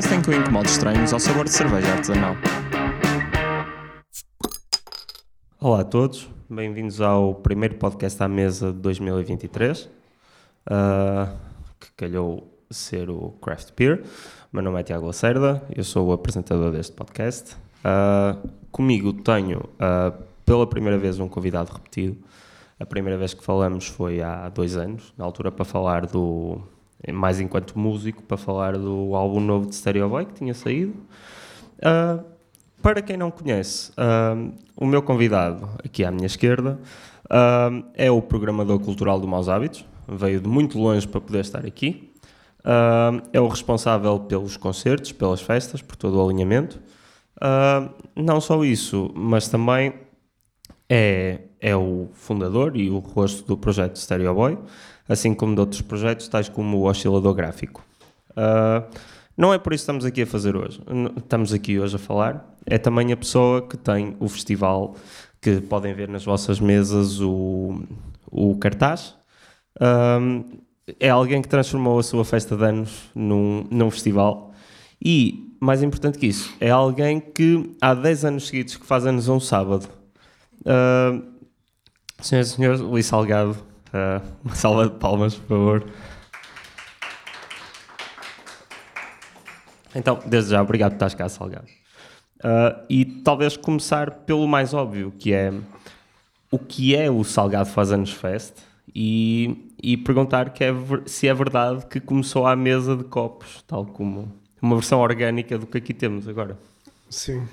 podcast em que eu incomodo estranhos ao sabor de cerveja artesanal. Olá a todos, bem-vindos ao primeiro podcast à mesa de 2023, uh, que calhou ser o Craft Beer. Meu nome é Tiago Lacerda, eu sou o apresentador deste podcast. Uh, comigo tenho, uh, pela primeira vez, um convidado repetido. A primeira vez que falamos foi há dois anos, na altura para falar do. Mais enquanto músico, para falar do álbum novo de Stereo Boy que tinha saído. Uh, para quem não conhece, uh, o meu convidado, aqui à minha esquerda, uh, é o programador cultural do Maus Hábitos. Veio de muito longe para poder estar aqui. É o responsável pelos concertos, pelas festas, por todo o alinhamento. não só isso, mas também é, é o fundador e o rosto do projeto Stereo Boy, assim como de outros projetos, tais como o Oscilador Gráfico. não é por isso que estamos aqui a fazer hoje. Estamos aqui hoje a falar é também a pessoa que tem o festival, que podem ver nas vossas mesas o, o cartaz. Um, é alguém que transformou a sua festa de anos num, num festival. E, mais importante que isso, é alguém que há 10 anos seguidos que faz anos um sábado. Uh, senhoras e senhores, Luís Salgado, uh, uma salva de palmas, por favor. Então, desde já, obrigado por estás cá, Salgado. Uh, e talvez começar pelo mais óbvio, que é o que é o Salgado Faz Anos Fest e, e perguntar que é, se é verdade que começou à mesa de copos, tal como uma versão orgânica do que aqui temos agora. Sim.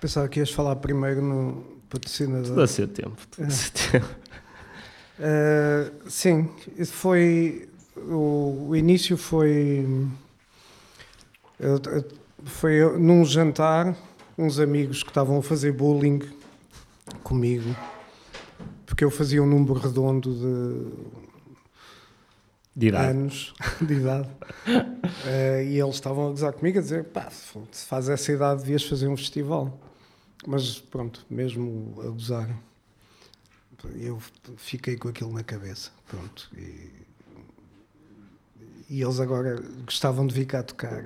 Pensava que ias falar primeiro no patrocinador. Tudo a seu tempo. Tudo a seu tempo. Uh, sim, foi. O, o início foi. Eu, foi num jantar uns amigos que estavam a fazer bullying comigo, porque eu fazia um número redondo de, de idade. anos de idade. uh, e eles estavam a gozar comigo a dizer: pá, se faz essa idade, devias fazer um festival. Mas pronto, mesmo a gozar, eu fiquei com aquilo na cabeça. Pronto. E, e eles agora gostavam de vir cá tocar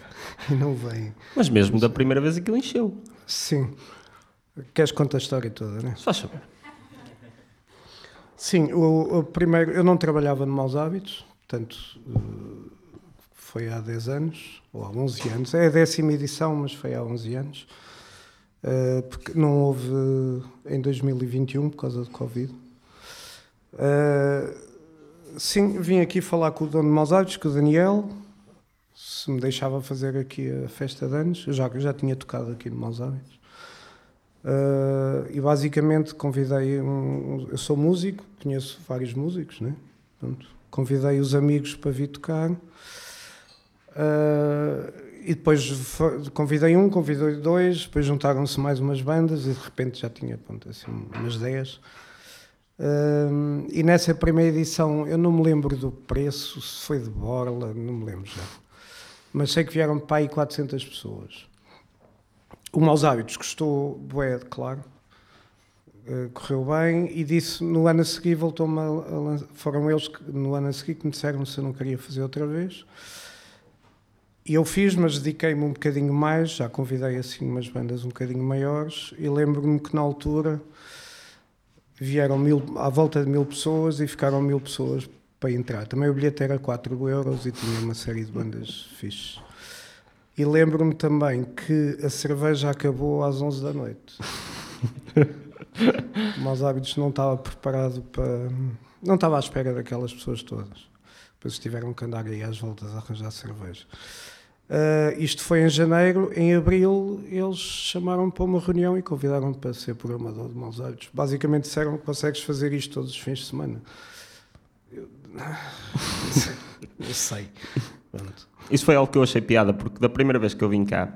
e não vêm. Mas mesmo da primeira vez aquilo encheu. Sim. Queres contar a história toda, não é? Só saber. Sim, o, o, primeiro, eu não trabalhava no Maus Hábitos, portanto, uh, foi há 10 anos, ou há 11 anos. É a décima edição, mas foi há 11 anos. Uh, porque não houve em 2021 por causa do Covid. Uh, sim, vim aqui falar com o dono de Maus Hábitos, com o Daniel, se me deixava fazer aqui a festa de anos. Eu já, já tinha tocado aqui no Maus Hábitos. Uh, e basicamente convidei um, eu sou músico, conheço vários músicos, né? Pronto, convidei os amigos para vir tocar uh, e depois convidei um, convidei dois, depois juntaram-se mais umas bandas e de repente já tinha pronto, assim, umas 10 Uh, e nessa primeira edição eu não me lembro do preço, se foi de borla, não me lembro já. Mas sei que vieram para aí 400 pessoas. O Maus Hábitos gostou, bué, claro, uh, correu bem e disse no ano a seguir voltou-me a, a, foram eles que no ano a seguir que me disseram se eu não queria fazer outra vez. E eu fiz, mas dediquei-me um bocadinho mais, já convidei assim umas bandas um bocadinho maiores e lembro-me que na altura vieram mil, à volta de mil pessoas e ficaram mil pessoas para entrar. Também o bilhete era 4 euros e tinha uma série de bandas fixes. E lembro-me também que a cerveja acabou às 11 da noite. Maus hábitos não estava preparado para. Não estava à espera daquelas pessoas todas. Depois tiveram que andar aí às voltas a arranjar cerveja. Uh, isto foi em janeiro, em abril eles chamaram-me para uma reunião e convidaram-me para ser programador de Maus Hábitos. Basicamente disseram que consegues fazer isto todos os fins de semana. Eu, eu sei. Pronto. Isso foi algo que eu achei piada, porque da primeira vez que eu vim cá,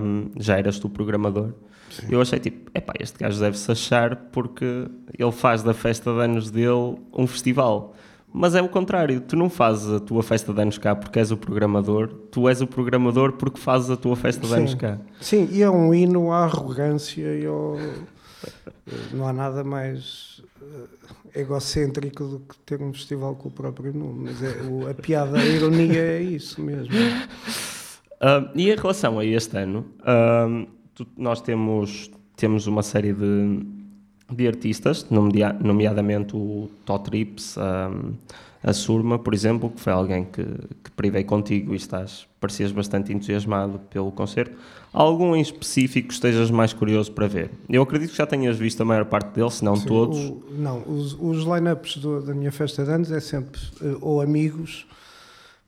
um, já eras tu programador. Sim. Eu achei tipo, epá, este gajo deve-se achar porque ele faz da festa de anos dele um festival. Mas é o contrário, tu não fazes a tua festa de anos cá porque és o programador, tu és o programador porque fazes a tua festa de Sim. anos cá. Sim, e é um hino à arrogância e ao... Não há nada mais eh, egocêntrico do que ter um festival com o próprio nome, mas é, o, a piada, a ironia é isso mesmo. Uh, e em relação a este ano, uh, tu, nós temos, temos uma série de, de artistas, nomea, nomeadamente o Totrips, um, a Surma, por exemplo, que foi alguém que, que privei contigo e estás, parecias bastante entusiasmado pelo concerto. Algum em específico que estejas mais curioso para ver? Eu acredito que já tenhas visto a maior parte deles, se não Sim, todos. O, não, os, os line-ups da minha festa de anos é sempre uh, ou amigos,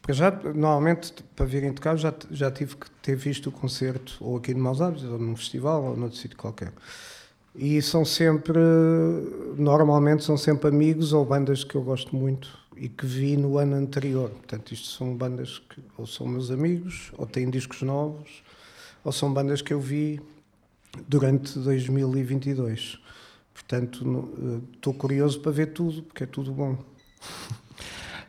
porque já, normalmente, para virem tocar, já, já tive que ter visto o concerto ou aqui no Maus Hábitos, ou num festival, ou noutro sítio qualquer. E são sempre, normalmente, são sempre amigos ou bandas que eu gosto muito e que vi no ano anterior. Portanto, isto são bandas que ou são meus amigos, ou têm discos novos, ou são bandas que eu vi durante 2022. Portanto, estou curioso para ver tudo, porque é tudo bom.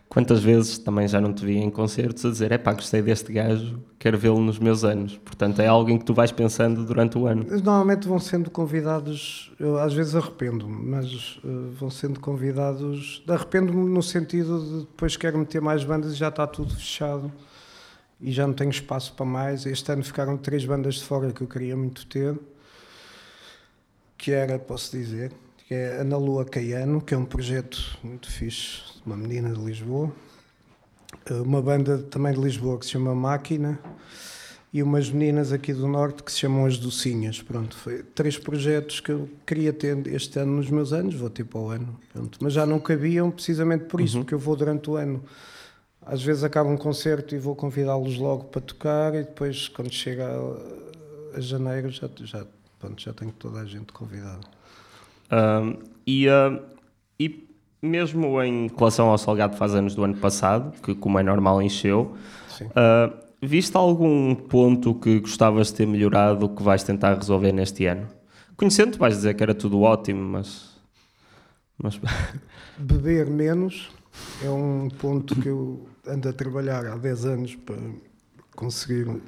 Quantas vezes também já não te vi em concertos a dizer, é pá, gostei deste gajo, quero vê-lo nos meus anos. Portanto, é alguém que tu vais pensando durante o ano. Normalmente vão sendo convidados, eu às vezes arrependo-me, mas uh, vão sendo convidados. Arrependo-me no sentido de depois quero meter mais bandas e já está tudo fechado e já não tenho espaço para mais. Este ano ficaram três bandas de fora que eu queria muito ter, que era, posso dizer, que é Ana Lua Caiano, que é um projeto muito fixe, uma menina de Lisboa, eh, uma banda também de Lisboa que se chama Máquina e umas meninas aqui do Norte que se chamam As Docinhas. Pronto, foi três projetos que eu queria ter este ano nos meus anos, vou ter para o ano. Pronto. Mas já não cabiam precisamente por isso, uhum. porque eu vou durante o ano. Às vezes acaba um concerto e vou convidá-los logo para tocar e depois, quando chega a, a janeiro, já, já, pronto, já tenho toda a gente convidada. Um, e, uh, e mesmo em relação ao Salgado faz anos do ano passado, que como é normal encheu, uh, viste algum ponto que gostavas de ter melhorado que vais tentar resolver neste ano? Conhecendo, vais dizer que era tudo ótimo, mas. mas... Beber menos é um ponto que eu ando a trabalhar há 10 anos para conseguir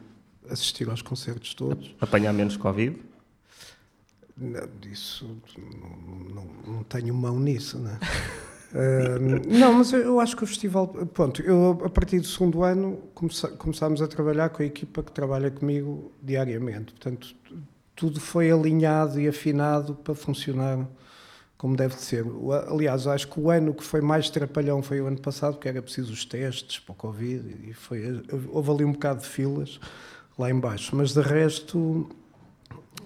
assistir aos concertos todos. Apanhar menos Covid? Não, disso não, não, não tenho mão nisso, não é? Uh, não, mas eu acho que o festival. Pronto, eu a partir do segundo ano comece, começámos a trabalhar com a equipa que trabalha comigo diariamente. Portanto, tudo foi alinhado e afinado para funcionar como deve de ser. Aliás, acho que o ano que foi mais trapalhão foi o ano passado, porque era preciso os testes para o Covid e foi, houve ali um bocado de filas lá embaixo. Mas de resto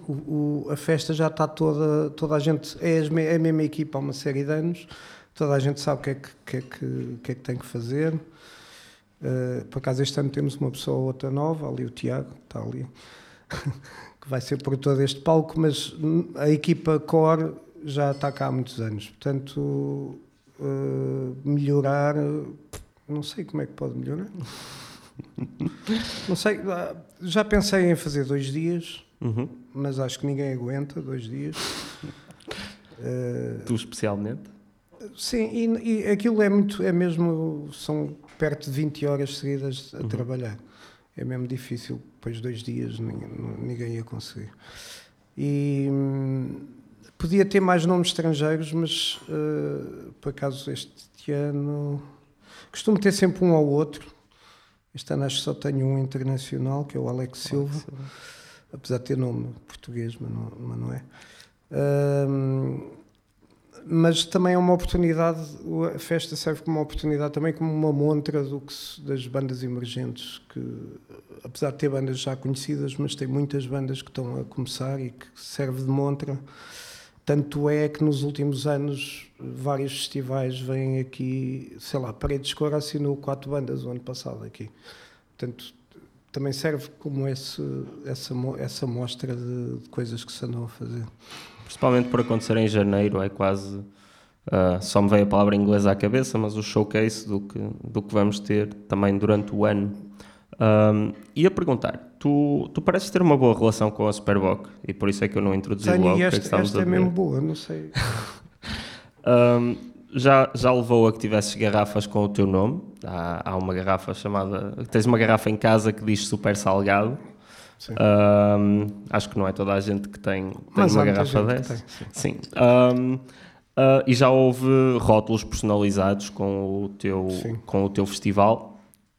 o, o, a festa já está toda, toda a gente, é, é a mesma equipa há uma série de anos, toda a gente sabe o que é que, que, é que, que, é que tem que fazer. Uh, por acaso este ano temos uma pessoa ou outra nova, ali o Tiago, está ali, que vai ser produtor deste palco, mas a equipa core já está cá há muitos anos, portanto uh, melhorar, não sei como é que pode melhorar. Não sei, já pensei em fazer dois dias, Uhum. Mas acho que ninguém aguenta dois dias. tu especialmente? Sim, e, e, aquilo é muito, é mesmo, são perto de 20 horas seguidas a uhum. trabalhar. É mesmo difícil, depois de dois dias ninguém, ninguém ia conseguir. E hum, podia ter mais nomes estrangeiros, mas uh, por acaso este ano costumo ter sempre um ou outro. Este ano acho que só tenho um internacional, que é o Alex Silva. Alex Silva apesar de ter nome português, mas não, mas não é. Um, mas também é uma oportunidade, a festa serve como uma oportunidade também como uma montra do que das bandas emergentes, que apesar de ter bandas já conhecidas, mas tem muitas bandas que estão a começar e que serve de montra. Tanto é que nos últimos anos vários festivais vêm aqui, sei lá, Paredes Cor assinou quatro bandas o ano passado aqui. Portanto, também serve como esse, essa, essa mostra de, de, coisas que se andam a fazer. Principalmente por acontecer em janeiro, é quase. Uh, só me veio a palavra inglesa à cabeça, mas o showcase do que, do que vamos ter também durante o ano. Um, ia perguntar, tu, tu pareces ter uma boa relação com a Superboc e por isso é que eu não introduzi Tenho, logo o que é que esta a é mesmo boa, não sei. um, já, já levou a que tivesses garrafas com o teu nome. Há, há uma garrafa chamada. Tens uma garrafa em casa que diz super salgado. Um, acho que não é toda a gente que tem, tem uma garrafa dessa. Sim. sim. Um, uh, e já houve rótulos personalizados com o teu, com o teu festival.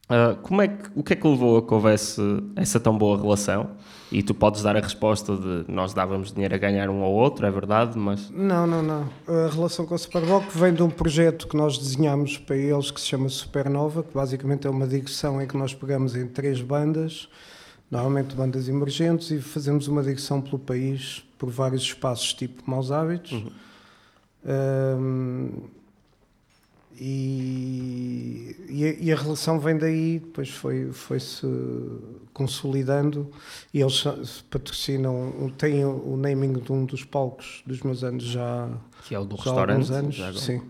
Uh, como é que, o que é que levou a que houvesse essa tão boa relação? E tu podes dar a resposta de nós dávamos dinheiro a ganhar um ao outro, é verdade, mas... Não, não, não. A relação com a Superboc vem de um projeto que nós desenhámos para eles que se chama Supernova, que basicamente é uma digressão em que nós pegamos em três bandas, normalmente bandas emergentes, e fazemos uma digressão pelo país, por vários espaços tipo Maus Hábitos. Uhum. Um, e, a, e, a, relação vem daí, depois foi, foi se consolidando e eles patrocinam, têm o naming de um dos palcos dos meus anos já que é o do restaurante, anos, sim,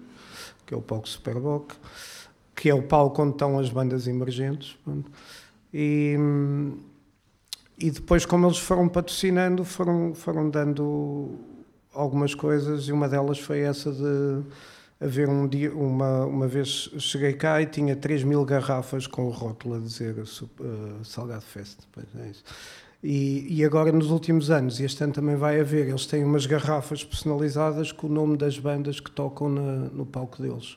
que é o palco Superboc, que é o palco onde estão as bandas emergentes e, e depois como eles foram patrocinando foram, foram dando algumas coisas e uma delas foi essa de haver um dia, uma, uma vez cheguei cá e tinha 3 mil garrafas com o rótulo a dizer uh, Salgado Fest. Pois é isso. E, e, agora nos últimos anos, e este ano também vai haver, eles têm umas garrafas personalizadas com o nome das bandas que tocam na, no palco deles.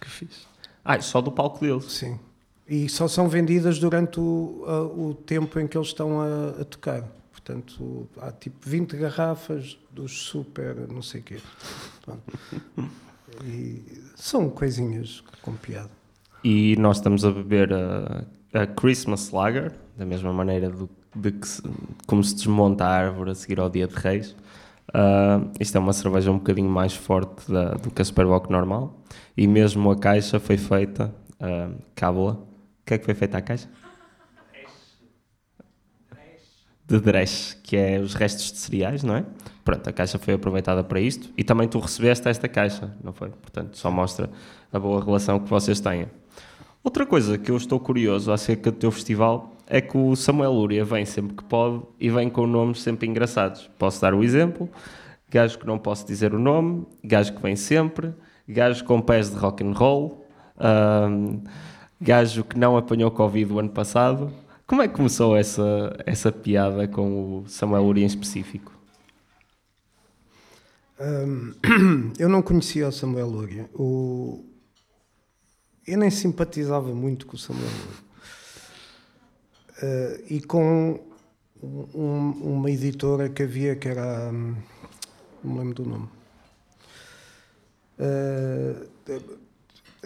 Que fixe. Ah, só do palco deles? Sim. E só são vendidas durante o, a, o tempo em que eles estão a, a tocar. Portanto, há tipo 20 garrafas dos super não sei o quê. E são coisinhas com piada. E nós estamos a beber a, a Christmas Lager, da mesma maneira do, de que se, como se desmonta a árvore a seguir ao dia de Reis. Uh, isto é uma cerveja um bocadinho mais forte da, do que a Superboc normal. E mesmo a caixa foi feita, uh, cábula. O que é que foi feita a caixa? De dresch, que é os restos de cereais, não é? Pronto, a caixa foi aproveitada para isto e também tu recebeste esta caixa, não foi? Portanto, só mostra a boa relação que vocês têm. Outra coisa que eu estou curioso acerca do teu festival é que o Samuel Lúria vem sempre que pode e vem com nomes sempre engraçados. Posso dar o exemplo: gajo que não posso dizer o nome, gajo que vem sempre, gajo com pés de rock and roll, um, gajo que não apanhou Covid o ano passado. Como é que começou essa, essa piada com o Samuel Lúria em específico? eu não conhecia o Samuel Lúria. O, eu nem simpatizava muito com o Samuel Lúria. Uh, e com um, uma editora que havia que era. Um, não me lembro do nome. Uh,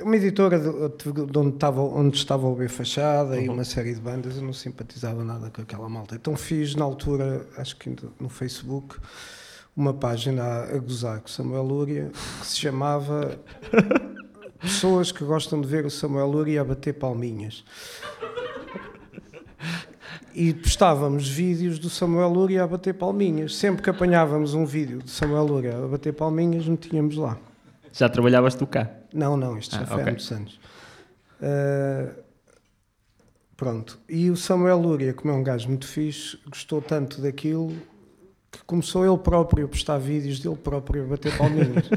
uma editora de, de, onde, estava, onde estava o B Fachada uhum. e uma série de bandas, eu não simpatizava nada com aquela malta. Então fiz na altura, acho que no Facebook, uma página a, gozar com Samuel Lúria que se chamava Pessoas que gostam de ver o Samuel Lúria a bater palminhas. E postávamos vídeos do Samuel Lúria a bater palminhas. Sempre que apanhávamos um vídeo de Samuel Lúria a bater palminhas, metíamos lá. Já trabalhavas tu cá? Não, não, isto já ah, foi okay. há muitos anos. Uh, pronto. E o Samuel Lúria, como é um gajo muito fixe, gostou tanto daquilo que começou ele próprio a postar vídeos dele próprio a bater palminhas.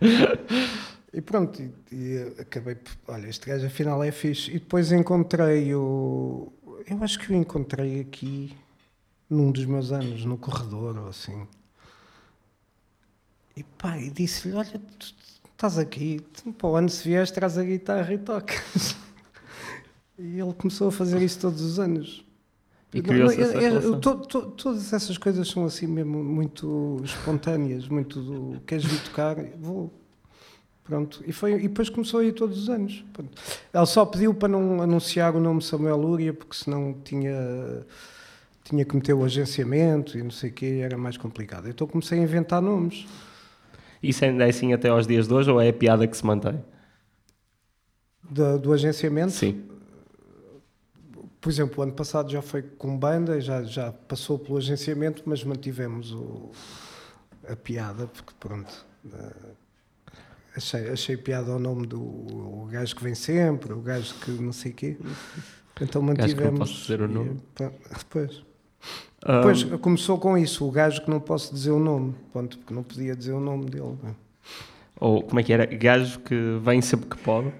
e pronto, e, e acabei olha, este gajo afinal é fixe. E depois encontrei o. Eu acho que o encontrei aqui num dos meus anos, no corredor ou assim. E pá, e disse-lhe: Olha, tu estás aqui, para o ano se vieste, traz a guitarra e tocas. e ele começou a fazer isso todos os anos. E criou-se essa é, to, to, Todas essas coisas são assim mesmo muito espontâneas, muito do queres vir tocar, vou. Pronto. E, foi, e depois começou a ir todos os anos. Pronto. Ele só pediu para não anunciar o nome Samuel Lúria, porque senão tinha, tinha que meter o agenciamento e não sei o quê, era mais complicado. Então comecei a inventar nomes. Isso ainda é assim até aos dias de hoje ou é a piada que se mantém? Do, do agenciamento? Sim por exemplo, o ano passado já foi com banda, já, já passou pelo agenciamento, mas mantivemos o, a piada, porque pronto. Uh, achei, achei piada ao nome do o gajo que vem sempre, o gajo que não sei quê. Então mantivemos. Gajo que não posso dizer o nome. E, depois. Um... Depois começou com isso, o gajo que não posso dizer o nome, pronto, porque não podia dizer o nome dele. É? Ou como é que era? Gajo que vem sempre que pode.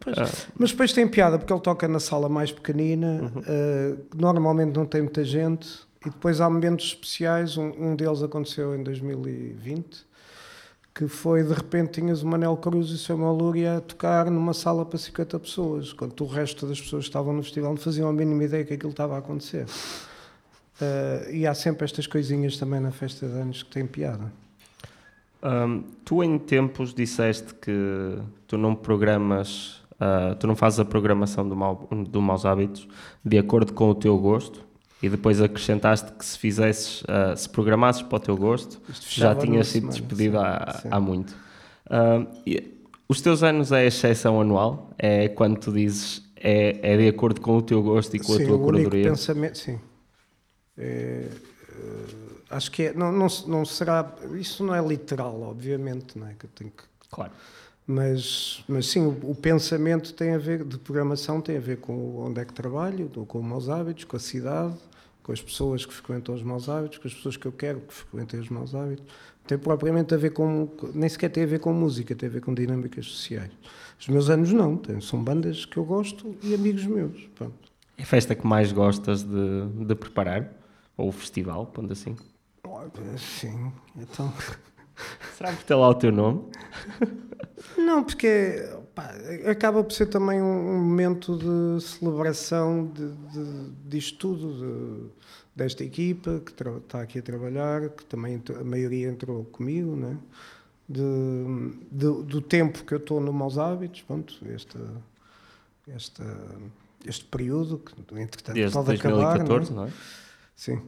Pois, ah. Mas depois tem piada porque ele toca na sala mais pequenina, uhum. uh, normalmente não tem muita gente, e depois há momentos especiais. Um, um, deles aconteceu em 2020, que foi de repente tinhas o Manel Cruz e o Samuel Lúria a tocar numa sala para 50 pessoas, quando o resto das pessoas que estavam no festival não faziam a mínima ideia que aquilo estava a acontecer. Uh, e há sempre estas coisinhas também na festa de anos que têm piada. Um, tu em tempos disseste que tu não programas, uh, tu não fazes a programação do, mal, do maus hábitos de acordo com o teu gosto e depois acrescentaste que se fizesses, uh, se programasses para o teu gosto, já tinhas sido despedido há, há muito. Uh, e, os teus anos é a exceção anual? É quando tu dizes é, é de acordo com o teu gosto e com sim, a tua curadoria? pensamento, sim. É, uh, acho que é, não, não, não será. Isso não é literal, obviamente, não é? Que eu tenho que. Claro. Mas, mas sim, o, o, pensamento tem a ver, de programação tem a ver com onde é que trabalho, com os meus hábitos, com a cidade, com as pessoas que frequentam os maus hábitos, com as pessoas que eu quero que frequentem os maus hábitos. Tem propriamente a ver com. Nem sequer tem a ver com música, tem a ver com dinâmicas sociais. Os meus anos não, tem, são bandas que eu gosto e amigos meus. Pronto. É a festa que mais gostas de, de preparar? Ou o festival, pondo assim? Sim, então. Será que tem lá o teu nome? Não, porque pá, acaba por ser também um, momento de celebração de, de, disto tudo, de, desta equipa que está aqui a trabalhar, que também a maioria entrou comigo, né? De, de, do tempo que eu estou no Maus Hábitos, pronto, este, este, este período que entretanto Desde pode 2014, acabar. Não é? Não é? Sim.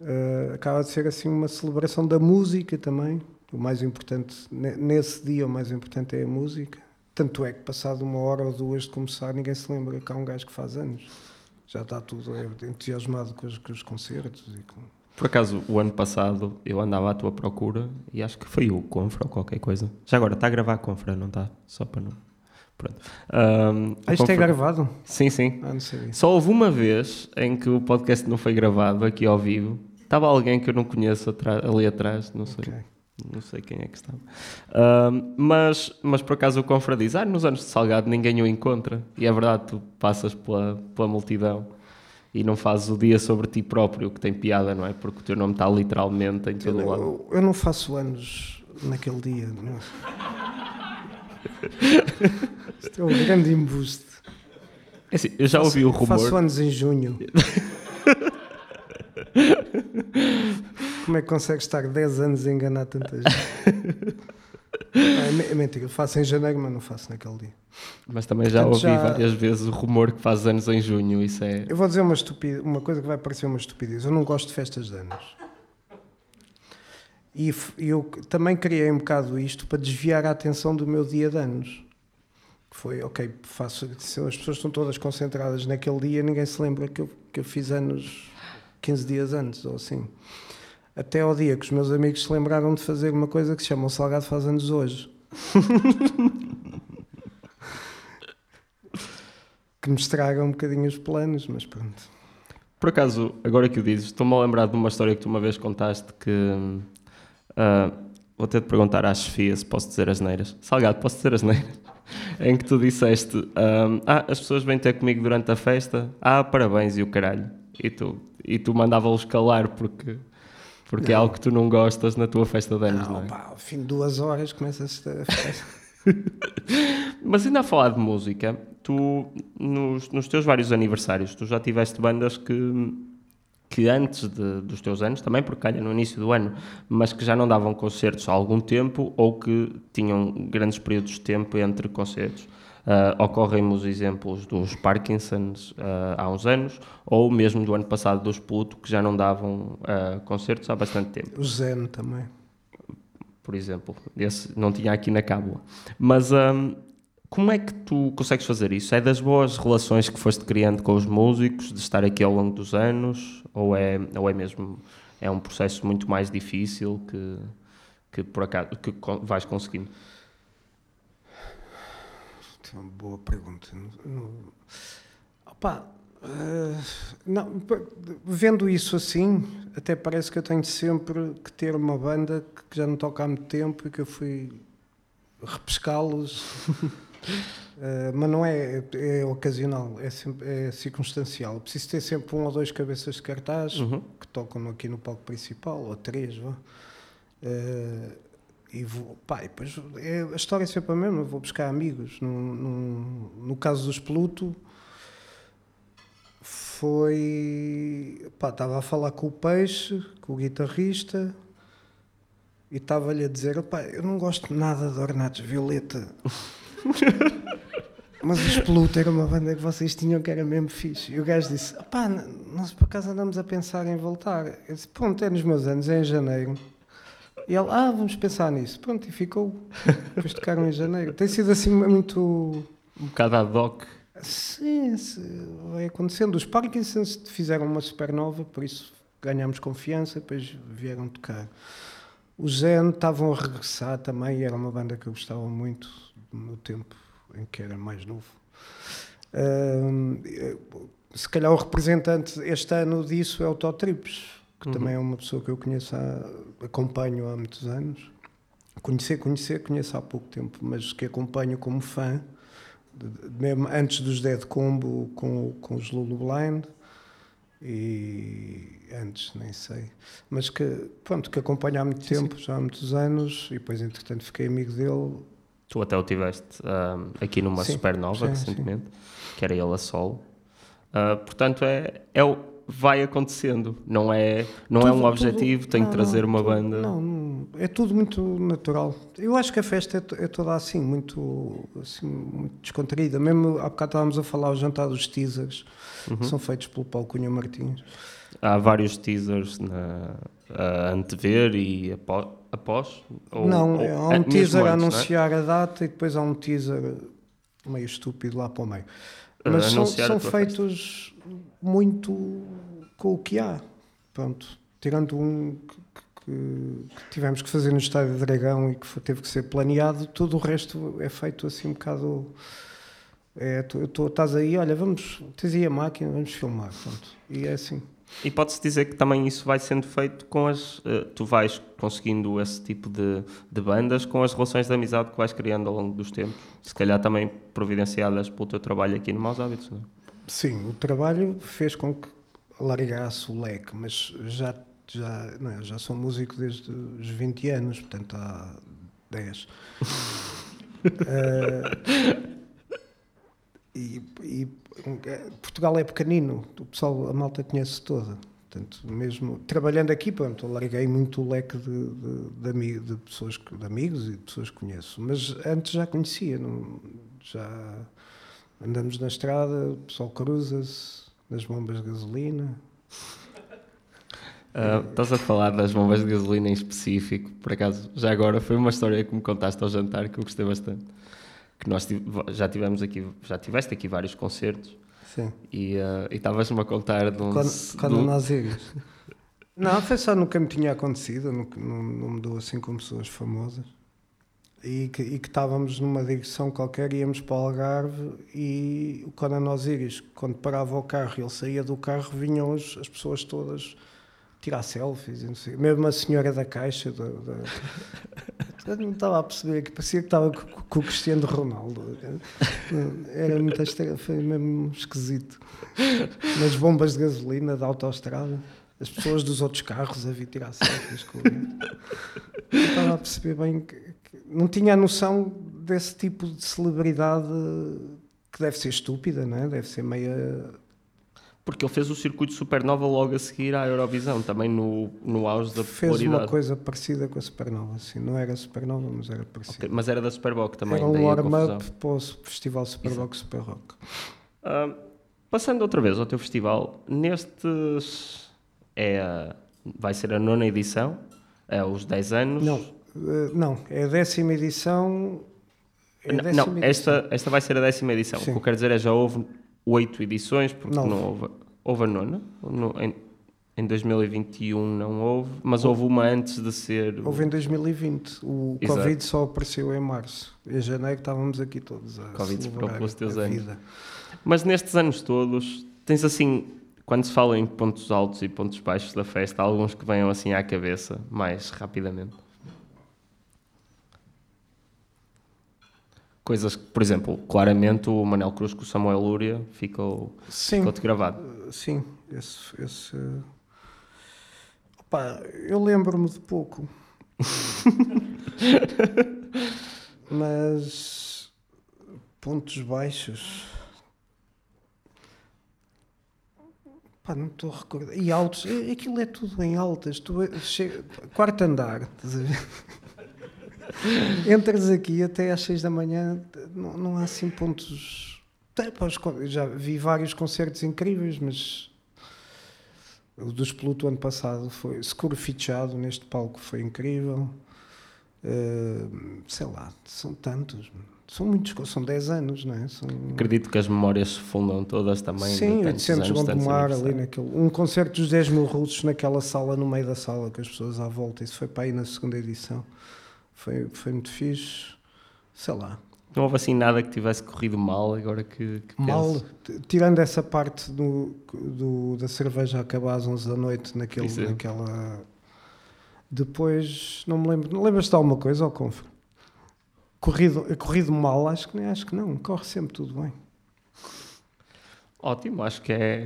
Uh, acaba de ser assim uma celebração da música também. O mais importante, nesse dia, o mais importante é a música. Tanto é que, passado uma hora ou duas de começar, ninguém se lembra que há um gajo que faz anos. Já está tudo entusiasmado com os, com os concertos. E com... Por acaso, o ano passado eu andava à tua procura e acho que foi o Confra ou qualquer coisa. Já agora, está a gravar a Confra, não está? Só para não. Pronto. Um, ah, isto Confra... é gravado? Sim, sim. Ah, não sei. Só houve uma vez em que o podcast não foi gravado aqui ao vivo. Estava alguém que eu não conheço ali atrás, não sei. Okay. Não sei quem é que estava. Uh, mas, mas por acaso o Confra diz: ah, nos anos de Salgado ninguém o encontra. E é verdade, tu passas pela, pela multidão e não fazes o dia sobre ti próprio, que tem piada, não é? Porque o teu nome está literalmente em todo eu, lado. Eu, eu não faço anos naquele dia. Não. Isto é um grande embuste. É assim, eu já faço, ouvi o rumor. Faço anos em junho. Como é que consegues estar 10 anos a enganar tanta gente? é, mentira, eu faço em janeiro, mas não faço naquele dia. Mas também já Portanto, ouvi já... várias vezes o rumor que faz anos em junho, isso é... Eu vou dizer uma, estupid... uma coisa que vai parecer uma estupidez. Eu não gosto de festas de anos. E eu também criei um bocado isto para desviar a atenção do meu dia de anos. Foi, ok, faço, as pessoas estão todas concentradas naquele dia, ninguém se lembra que eu, que eu fiz anos 15 dias antes, ou assim. Até ao dia que os meus amigos se lembraram de fazer uma coisa que se chama o Salgado faz anos hoje. que me estraga um bocadinho os planos, mas pronto. Por acaso, agora que o dizes, estou-me a lembrar de uma história que tu uma vez contaste que. Uh, vou ter de perguntar à Sofia se posso dizer as neiras. Salgado, posso dizer as neiras? em que tu disseste: um, Ah, as pessoas vêm ter comigo durante a festa. Ah, parabéns e o caralho. E tu, e tu mandava-los calar porque, porque é algo que tu não gostas na tua festa de anos, não, não é? Pá, ao fim de duas horas começa-se a festa. Mas ainda a falar de música, tu, nos, nos teus vários aniversários, tu já tiveste bandas que, que antes de, dos teus anos, também porque calha no início do ano, mas que já não davam concertos há algum tempo ou que tinham grandes períodos de tempo entre concertos. Uh, ocorrem os exemplos dos Parkinsons uh, há uns anos, ou mesmo do ano passado dos Pluto, que já não davam uh, concertos há bastante tempo. O Zen também. Por exemplo, esse não tinha aqui na cábula. Mas um, como é que tu consegues fazer isso? É das boas relações que foste criando com os músicos, de estar aqui ao longo dos anos, ou é, ou é mesmo é um processo muito mais difícil que, que por acaso que vais conseguindo? É uma boa pergunta. Não, opa, uh, não, vendo isso assim, até parece que eu tenho sempre que ter uma banda que já não toca há muito tempo e que eu fui repescá-los. uh, mas não é, é ocasional, é, sempre, é circunstancial. Preciso ter sempre um ou dois cabeças de cartaz uhum. que tocam aqui no palco principal, ou três. Uh, e vou, pá, e depois é, a história é sempre a mesma, vou buscar amigos. No, no, no caso dos Pluto, foi. pá, estava a falar com o Peixe, com o guitarrista, e estava-lhe a dizer: pá, eu não gosto nada de Ornatos Violeta. Mas os Pluto era uma banda que vocês tinham que era mesmo fixe. E o gajo disse: pá, nós por acaso andamos a pensar em voltar. Eu disse: pronto, é nos meus anos, é em janeiro. E ele, ah, vamos pensar nisso. Pronto, e ficou. Depois tocaram em janeiro. Tem sido assim muito. Um bocado ad hoc. Sim, vai acontecendo. Os Parkinsons fizeram uma supernova, por isso ganhámos confiança, depois vieram tocar. Os Zen estavam a regressar também, era uma banda que eu gostava muito no tempo em que era mais novo. se calhar o representante este ano disso é o Tó Trips, que uhum. também é uma pessoa que eu conheço, há, acompanho há muitos anos. Conhecer, conhecer, conheço há pouco tempo, mas que acompanho como fã, mesmo antes dos Dead Combo com, com os Lulu Blind e antes, nem sei, mas que, pronto, que acompanho há muito sim, tempo, sim. já há muitos anos, e depois, entretanto, fiquei amigo dele. Tu até o tiveste um, aqui numa sim, Supernova recentemente, que era ele a solo. Uh, portanto, é, é o vai acontecendo, não é, não tudo, é um objetivo, tudo, tenho que trazer não, uma tudo, banda. Não, é tudo muito natural. Eu acho que a festa é, é toda assim, muito, assim, muito descontraída. Mesmo há bocado estávamos a falar o jantar dos teasers, uhum. que são feitos pelo Paulo Cunha Martins. Há vários teasers na, a antever e após? após ou, não, ou, há um teaser a é? anunciar é? a data e depois há um teaser meio estúpido lá para o meio. Mas são, são feitos muito com o que há. Pronto, tirando um que, que, que, tivemos que fazer no Estádio de Dragão e que foi, teve que ser planeado, todo o resto é feito assim um bocado. É, tu, tu estás aí, olha, vamos, tens aí a máquina, vamos filmar. Pronto. E é assim. E pode-se dizer que também isso vai sendo feito com as. Uh, tu vais conseguindo esse tipo de, de bandas com as relações de amizade que vais criando ao longo dos tempos. Se calhar também providenciadas pelo teu trabalho aqui no Maus Hábitos, não é? Sim, o trabalho fez com que largasse o leque, mas já, já, não é, já sou músico desde os 20 anos, portanto há 10. uh, eh, e, e, Portugal é pequenino, o pessoal, a malta conhece toda. Portanto, mesmo trabalhando aqui, pronto, larguei muito o leque de, de, de, de, pessoas, de amigos e de pessoas que conheço. Mas antes já conhecia, não, já Andamos na estrada, o pessoal cruza-se, nas bombas de gasolina. Uh, estás a falar das bombas de gasolina em específico, por acaso, já agora foi uma história que me contaste ao jantar que eu gostei bastante. Que nós já tivemos aqui, já tiveste aqui vários concertos. Sim. E uh, estavas-me a contar de um. Quando, quando de um... nós íamos. Não, foi só nunca me tinha acontecido, não, não, não me dou assim com pessoas famosas e que, e que estávamos numa direção qualquer, íamos para o Algarve e o Conan Osiris, quando parava o carro e ele saía do carro, vinham as, as pessoas todas tirar selfies, não sei. mesmo a senhora da caixa. Da, da... não estava a perceber, que parecia que estava com, o Cristiano Ronaldo. Era muito foi mesmo esquisito. Nas bombas de gasolina da autoestrada as pessoas dos outros carros a vir tirar selfies com Não estava a perceber bem que, que, não tinha a noção desse tipo de celebridade que deve ser estúpida, não é? Deve ser meia. Porque ele fez o circuito Supernova logo a seguir à Eurovisão, também no, no auge da fez popularidade. Fez uma coisa parecida com a Supernova, assim. Não era Supernova, mas era parecida. Okay, mas era da Superboc também. Era um warm-up para o Festival Superboc Super Rock. Uh, passando outra vez ao teu festival, nestes é vai ser a nona edição, é os 10 anos. Não, uh, não é a décima edição. É a décima não, edição. Esta, esta vai ser a décima edição. Sim. O que eu quero dizer é já houve oito edições, porque não, não houve. Houve a nona, no, em, em 2021 não houve, mas houve uma antes de ser. Houve em 2020. O Exato. Covid só apareceu em março. Em janeiro estávamos aqui todos a. Covid esperou pelos teus anos. Vida. Mas nestes anos todos, tens assim quando se fala em pontos altos e pontos baixos da festa, alguns que venham assim à cabeça mais rapidamente. Coisas que, por exemplo, claramente o Manel Cruz com o Samuel Lúria ficou, ficou-te gravado. Sim, esse. esse... Opa, eu lembro-me de pouco. Mas pontos baixos. Pá, não estou a recordar. E altos, eh, aquilo é tudo em altas. Tu eh, quarto andar, estás a ver? Entras aqui até às 6 da manhã, não, não há assim pontos. Já vi vários concertos incríveis, mas o dos Pluto ano passado foi seguro fichado neste palco, foi incrível. Uh, sei lá, são tantos. São muitos, são 10 anos, não é? São, Acredito que as memórias se fundam todas também. Sim, tantos 800 anos, tantos Gondomar ali naquele. Um concerto dos 10 mil russos naquela sala, no meio da sala, com as pessoas à volta. Isso foi para aí na segunda edição. Foi, foi muito fixe. Sei lá. Não houve assim nada que tivesse corrido mal agora que, que Mal, tirando essa parte do, do- da cerveja acabar às 11 da noite, naquele, Isso naquela. Depois, não me lembro. Não lembras de alguma coisa, ou confro? Corrido, corrido mal, acho que, nem- acho que não. Corre sempre tudo bem. Ótimo, acho que é.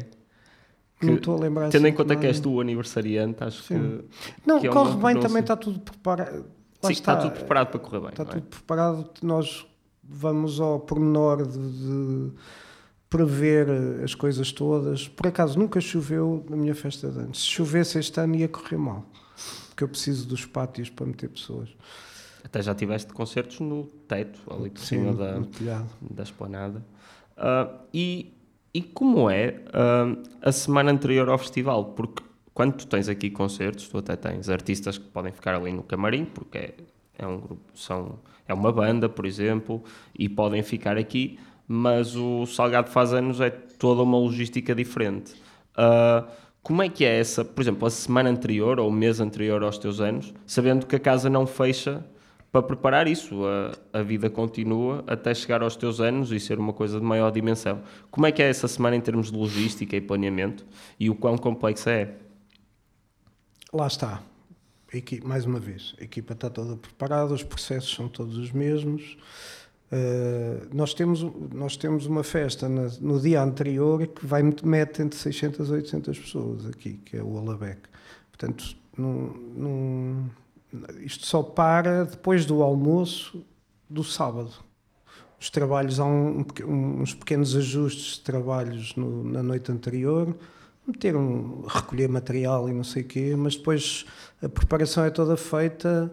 Que- não estou a lembrar. Tendo em assim conta de que és tu o aniversariante, acho Sim. que. Não, que é corre bem, também está tudo preparado. Sim, está, tudo preparado para correr bem. Está é? tudo preparado. Nós vamos ao pormenor de, de prever eh, as coisas todas. Por acaso nunca choveu na minha festa de anos. Se chovesse este ano ia correr mal. Porque eu preciso dos pátios para meter pessoas. Até já tiveste concertos no teto, ali por Sim, cima da, da esplanada. Ah, e, e como é ah, a semana anterior ao festival? Porque quando tu tens aqui concertos, tu até tens artistas que podem ficar ali no camarim, porque é, é um grupo, são, é uma banda, por exemplo, e podem ficar aqui, mas o Salgado faz anos é toda uma logística diferente. Ah, como é que é essa, por exemplo, a semana anterior ou o mês anterior aos teus anos, sabendo que a casa não fecha para preparar isso. A, a vida continua até chegar aos teus anos e ser uma coisa de maior dimensão. Como é que é essa semana em termos de logística e planeamento e o quão complexo é? Lá está. A equi- mais uma vez, a equipa está toda preparada, os processos são todos os mesmos. Uh, nós, temos, nós temos uma festa na- no dia anterior que vai mete entre 600 e 800 pessoas aqui, que é o Alabec. Portanto, não, não- isto só para depois do almoço do sábado. Os trabalhos, há um- um uns pequenos ajustes de trabalhos no- na noite anterior, meter um, recolher material e não sei o quê, mas depois a preparação é toda feita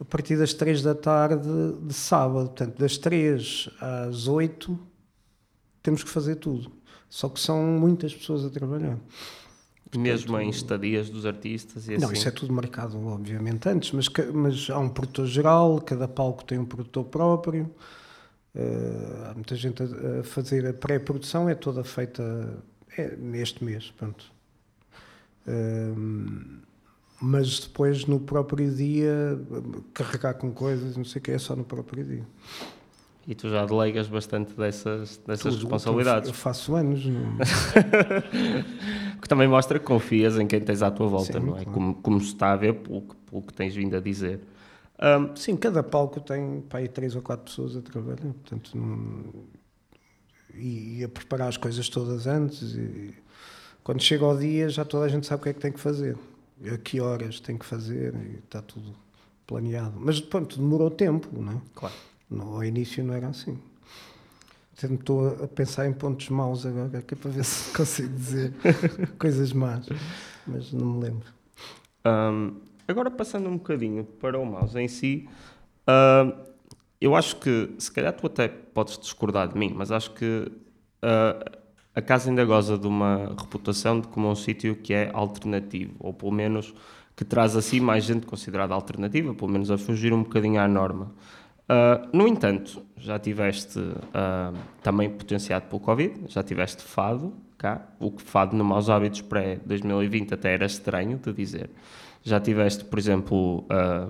a partir das 3 da tarde de sábado. Portanto, das 3 às 8 temos que fazer tudo. Só que são muitas pessoas a trabalhar. Mesmo em estadias dos artistas e Não, assim. isso é tudo marcado, obviamente, antes, mas, mas há um produtor geral, cada palco tem um produtor próprio. eh, há muita gente a, a fazer a pré-produção, é toda feita é, neste mês. Pronto. Ehm, mas depois, no próprio dia, carregar com coisas, não sei o que, é só no próprio dia. E tu já delegas bastante dessas, dessas Tudo, responsabilidades. Eu faço anos. não- Que também mostra que confias em quem tens à tua volta, Sim, não é? claro. Como, como se está a ver pelo pelo que tens vindo a dizer. Ahm, Sim, cada palco tem para aí três ou quatro pessoas a trabalhar, portanto, não... e, e a preparar as coisas todas antes. E quando chega ao dia, já toda a gente sabe o que é que tem que fazer, a que horas tem que fazer, e está tudo planeado. Mas pronto, demorou tempo, não é? claro. No, ao início não era assim. Estou a pensar em pontos maus agora, que é para ver se consigo dizer coisas más, mas não me lembro. Ahm, agora passando um bocadinho para o mouse em si, eu acho que, se calhar tu até podes discordar de mim, mas acho que ah, a casa ainda goza de uma reputação de como um sítio que é alternativo, ou pelo menos que traz assim mais gente considerada alternativa, pelo menos a fugir um bocadinho à norma. Ah, no entanto, já tiveste ah, também potenciado pelo Covid, já tiveste fado cá, o que fado no Maus Hábitos pré-2020 até era estranho de dizer. Já tiveste, por exemplo, ah,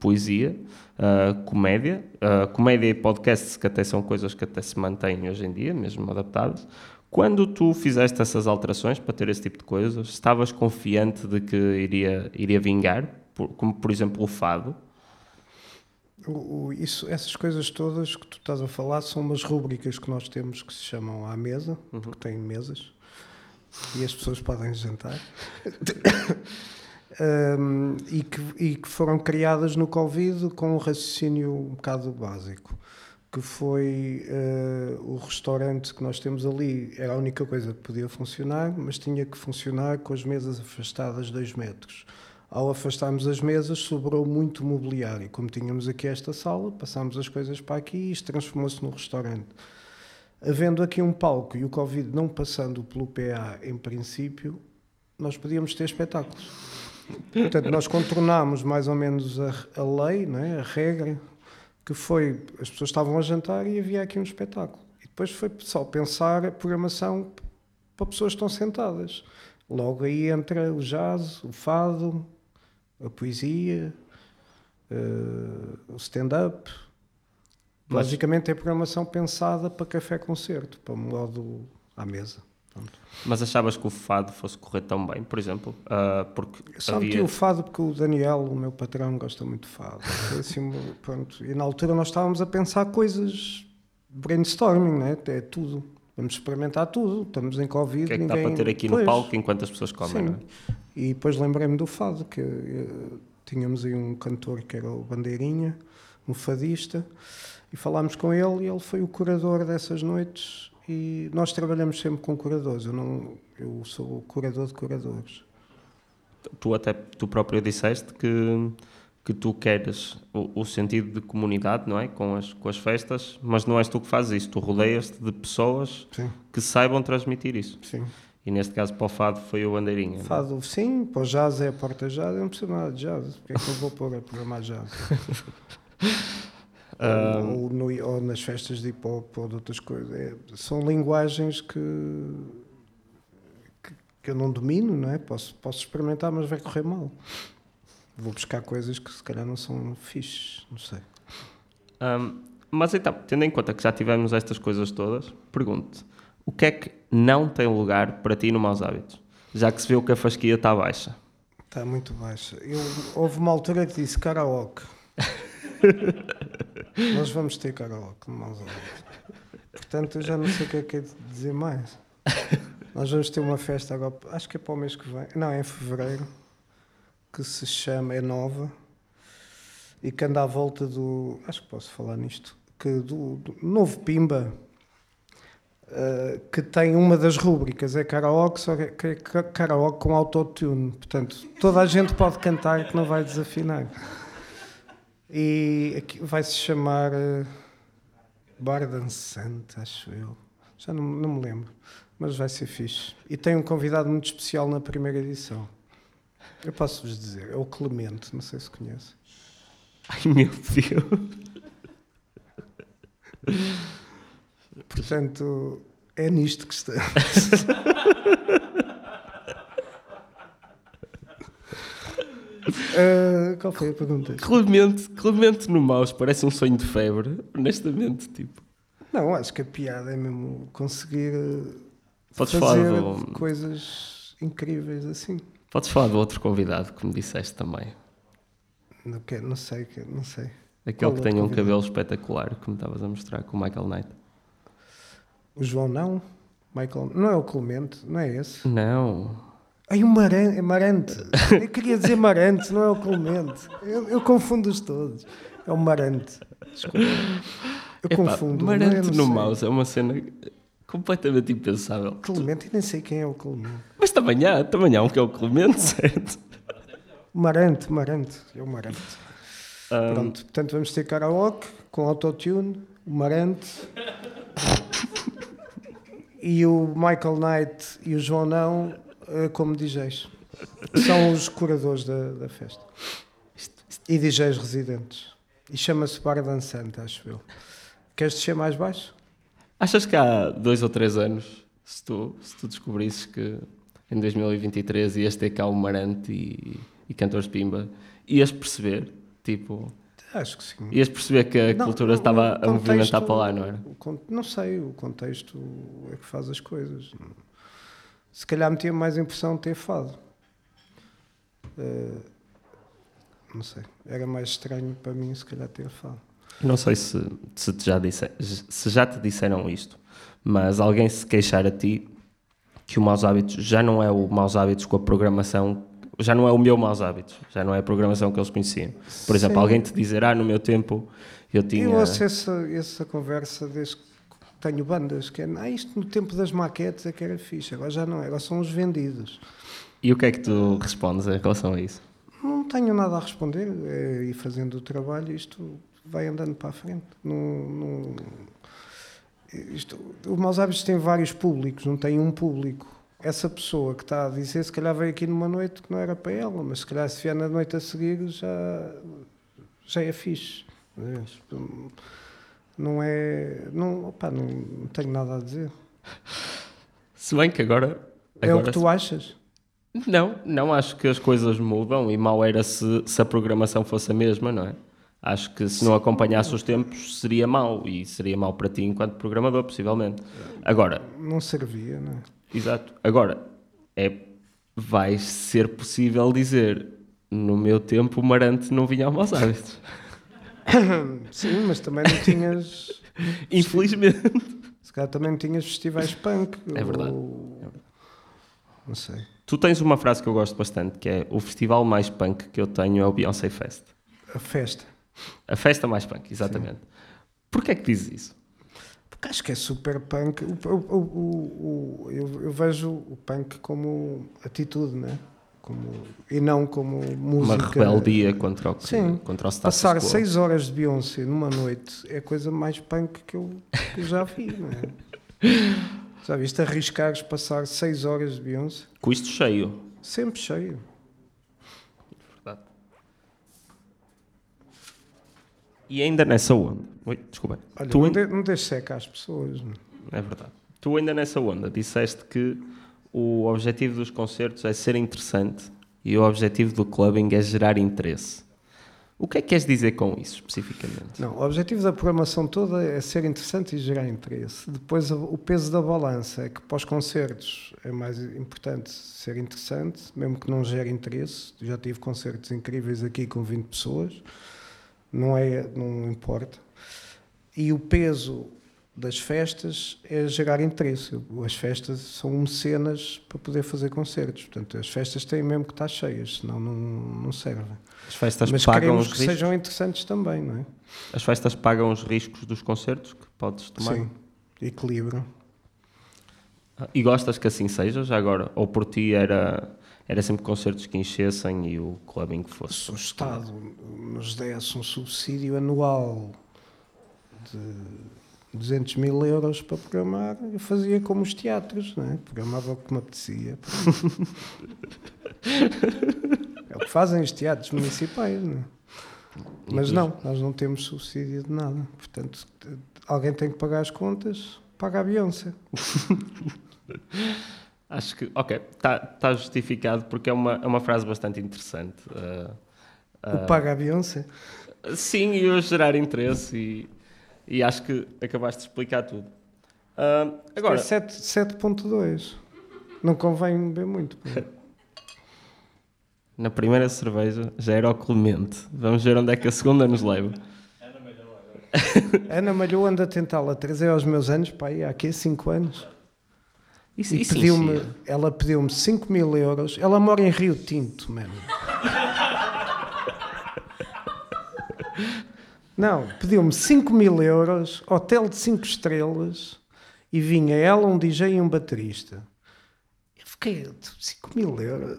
poesia, ah, comédia, ah, comédia e podcasts que até são coisas que até se mantêm hoje em dia, mesmo adaptadas. Quando tu fizeste essas alterações para ter esse tipo de coisas, estavas confiante de que iria, iria vingar, por- como por exemplo o fado? O- o- isso, essas coisas todas que tu estás a falar são umas rúbricas que nós temos que se chamam à mesa, porque têm mesas e as pessoas podem jantar. um, e, que, e que foram criadas no Covid com um raciocínio um bocado básico que foi uh, o restaurante que nós temos ali, era a única coisa que podia funcionar, mas tinha que funcionar com as mesas afastadas 2 metros. Ao afastarmos as mesas, sobrou muito mobiliário. Como tínhamos aqui esta sala, passámos as coisas para aqui e isto transformou-se num restaurante. Havendo aqui um palco e o Covid não passando pelo PA em princípio, nós podíamos ter espetáculos. Portanto, nós contornámos mais ou menos a, a lei, né, a regra, que foi, as pessoas estavam a jantar e havia aqui um espetáculo. E depois foi só pensar a programação para pessoas que estão sentadas. Logo aí entra o jazz, o fado, a poesia, uh, o stand-up. Basicamente é programação pensada para café-concerto, para modo à mesa. Mas achavas que o fado fosse correr tão bem, por exemplo? Uh, porque Só havia... meti o fado porque o Daniel, o meu patrão, gosta muito de fado. assim, pronto. E na altura nós estávamos a pensar coisas brainstorming, né? é tudo. Vamos experimentar tudo. Estamos em Covid. O que é que ninguém... dá para ter aqui pois, no palco enquanto as pessoas comem, sim. não é? E depois lembrei-me do fado, que uh, tínhamos aí um cantor que era o Bandeirinha, um fadista, e falámos com ele e ele foi o curador dessas noites e nós trabalhamos sempre com curadores. Eu, não, eu sou curador de curadores. Tu até tu próprio disseste que que tu queres o, o, sentido de comunidade, não é? Com as, com as festas, mas não és tu que fazes isso, tu rodeias-te de pessoas sim. que saibam transmitir isso. Sim. E neste caso para o fado foi o Bandeirinha. É? Fado, não? sim, para o jazz é a porta jazz, eu não preciso nada de jazz, porque é que eu vou pôr a programar jazz? ou, ou, no, ou, nas festas de hip hop ou de outras coisas. É, são linguagens que, que, que, eu não domino, não é? Posso, posso experimentar, mas vai correr mal. Vou buscar coisas que se calhar não são fixes, não sei. Um, mas então, tendo em conta que já tivemos estas coisas todas, pergunto o que é que não tem lugar para ti no Maus Hábitos? Já que se viu que a fasquia está baixa. Está muito baixa. Eu, houve uma altura que disse karaoke. Nós vamos ter karaoke, maus Portanto, eu já não sei o que é que é de dizer mais. Nós vamos ter uma festa agora, acho que é para o mês que vem, não, é em fevereiro, que se chama, é nova, e que anda à volta do, acho que posso falar nisto, que do, do novo Pimba, uh, que tem uma das rúbricas, é karaoke, só que é karaoke com autotune. Portanto, toda a gente pode cantar que não vai desafinar. E vai se chamar uh, Bar Dançante, acho eu. Já não, não me lembro, mas vai ser fixe. E tem um convidado muito especial na primeira edição. Eu posso vos dizer, é o Clemente, não sei se conhece. Ai meu Deus! Portanto, é nisto que estamos. Uh, qual foi a pergunta? Clemente, Clemente no mouse parece um sonho de febre, honestamente, tipo. Não, acho que a piada é mesmo conseguir uh, Podes fazer falar do... coisas incríveis assim. Podes falar do outro convidado que me disseste também. Não, que, não sei, não sei. Aquele Qual que tem um cabelo espetacular que me estavas a mostrar com o Michael Knight. O João não? Michael, não é o Clemente, não é esse? Não. Ai, o Marante, é Marante. Eu queria dizer Marante, não é o Clemente. Eu, eu confundo-os todos. É o Marante. Desculpa. Eu Epá, confundo. Marante no mouse é uma cena completamente impensável. Clemente, e nem sei quem é o Clemente. Mas também há, também há um que é o Clemente, certo? Marante, Marante. É o Marante. Um... Pronto, portanto vamos ter karaoke com autotune, o Marante. e o Michael Knight e o João Não como DJs. São os curadores da, da festa. E DJs residentes. E chama-se Bar Dançante, acho eu. Queres descer mais baixo? Achas que há dois ou três anos, se tu, se tu descobrisses que em 2023 ias ter cá o Marante e, e Cantores Pimba, ias perceber, tipo... Acho que sim. Ias perceber que a não, cultura estava a movimentar para lá, não era? não sei, o contexto é que faz as coisas se calhar me tinha mais impressão de ter fado. Uh, não sei, era mais estranho para mim se calhar ter fado. Não sei se, se, já disse, se já te disseram isto, mas alguém se queixar a ti que o Maus Hábitos já não é o Maus Hábitos com a programação já não é o meu maus hábitos, já não é a programação que eles conheciam. Por exemplo, Sim. alguém te dizer, ah, no meu tempo eu tinha. Eu ouço essa, essa conversa desde que tenho bandas, que é, ah, isto no tempo das maquetes é que era fixe, agora já não é, agora são os vendidos. E o que é que tu respondes em relação a isso? Não tenho nada a responder, é ir fazendo o trabalho, isto vai andando para a frente. Não, não- isto, o Maus Hábitos tem vários públicos, não tem um público. Essa pessoa que está a dizer, se calhar veio aqui numa noite que não era para ela, mas se calhar se vier na noite a seguir já, já é fixe. Não é. Não, opá, não, não tenho nada a dizer. Se bem que agora. É o agora que tu achas? Não, não acho que as coisas mudam e mal era se, se a programação fosse a mesma, não é? Acho que se não acompanhasse os tempos seria mau e seria mau para ti enquanto programador, possivelmente. Agora, Não servia, não é? exato. Agora, é, vai ser possível dizer no meu tempo o Marante não vinha ao maus hábitos. Sim, mas também não tinhas. Infelizmente. Se calhar também não tinhas festivais punk. É verdade. ou- Não sei. Tu tens uma frase que eu gosto bastante que é o festival mais punk que eu tenho é o Beyoncé Fest. A festa. A festa mais punk, exatamente. Porquê é que dizes isso? Porque acho que é super punk. O- o- o- eu, eu vejo o punk como atitude, né? Como, e não como música. Uma rebeldia contra o, que, Sim. contra o status Passar quo. seis horas de Beyoncé numa noite é a coisa mais punk que eu, que eu já vi, não é? Já viste arriscares passar seis horas de Beyoncé? Com isto cheio. Sempre cheio. Verdade. E ainda nessa onda. Oi, desculpa. Olha, tu não, ainda... de, não deixes secar as pessoas. não é? É verdade. Tu ainda nessa onda disseste que o objetivo dos concertos é ser interessante e o objetivo do clubbing é gerar interesse. O que é que queres dizer com isso, especificamente? Não, o objetivo da programação toda é ser interessante e gerar interesse. Depois, o peso da balança é que para os concertos é mais importante ser interessante, mesmo que não gere interesse. Já tive concertos incríveis aqui com 20 pessoas, não, é, não importa. E o peso das festas é gerar interesse. As festas são mecenas para poder fazer concertos. Portanto, as festas têm mesmo que estar cheias, senão não, não servem. As festas Mas pagam queremos os que riscos? sejam interessantes também, não é? As festas pagam os riscos dos concertos que podes tomar? Sim, equilíbrio. Ah, E gostas que assim seja, já agora? Ou por ti era, era sempre concertos que enchessem e o clubbing que fosse? Se o Estado nos desse um subsídio anual de 200 mil euros para programar, eu fazia como os teatros, não é? programava o que me apetecia. é o que fazem os teatros municipais, não é? Mas não, nós não temos subsídio de nada. Portanto, alguém tem que pagar as contas, paga a Beyoncé. Acho que, ok, está tá justificado porque é uma, é uma frase bastante interessante. Ah, ah, O paga a Beyoncé. sim, e eu gerar interesse e, e acho que acabaste de explicar tudo. Ah, agora, É 7 7.2. Não convém beber muito. na primeira cerveja já era o Clemente. Vamos ver onde é que a segunda nos leva. Ana Malhou anda a tentá-la trazer aos meus anos, pá, aí há aqui 5 anos. Isso, E isso pediu-me, enchia. ela pediu-me 5 mil euros. Ela mora em Rio Tinto, mano. Não, pediu-me 5 mil euros, hotel de 5 estrelas, e vinha ela, um DJ e um baterista. Eu fiquei, 5 mil euros.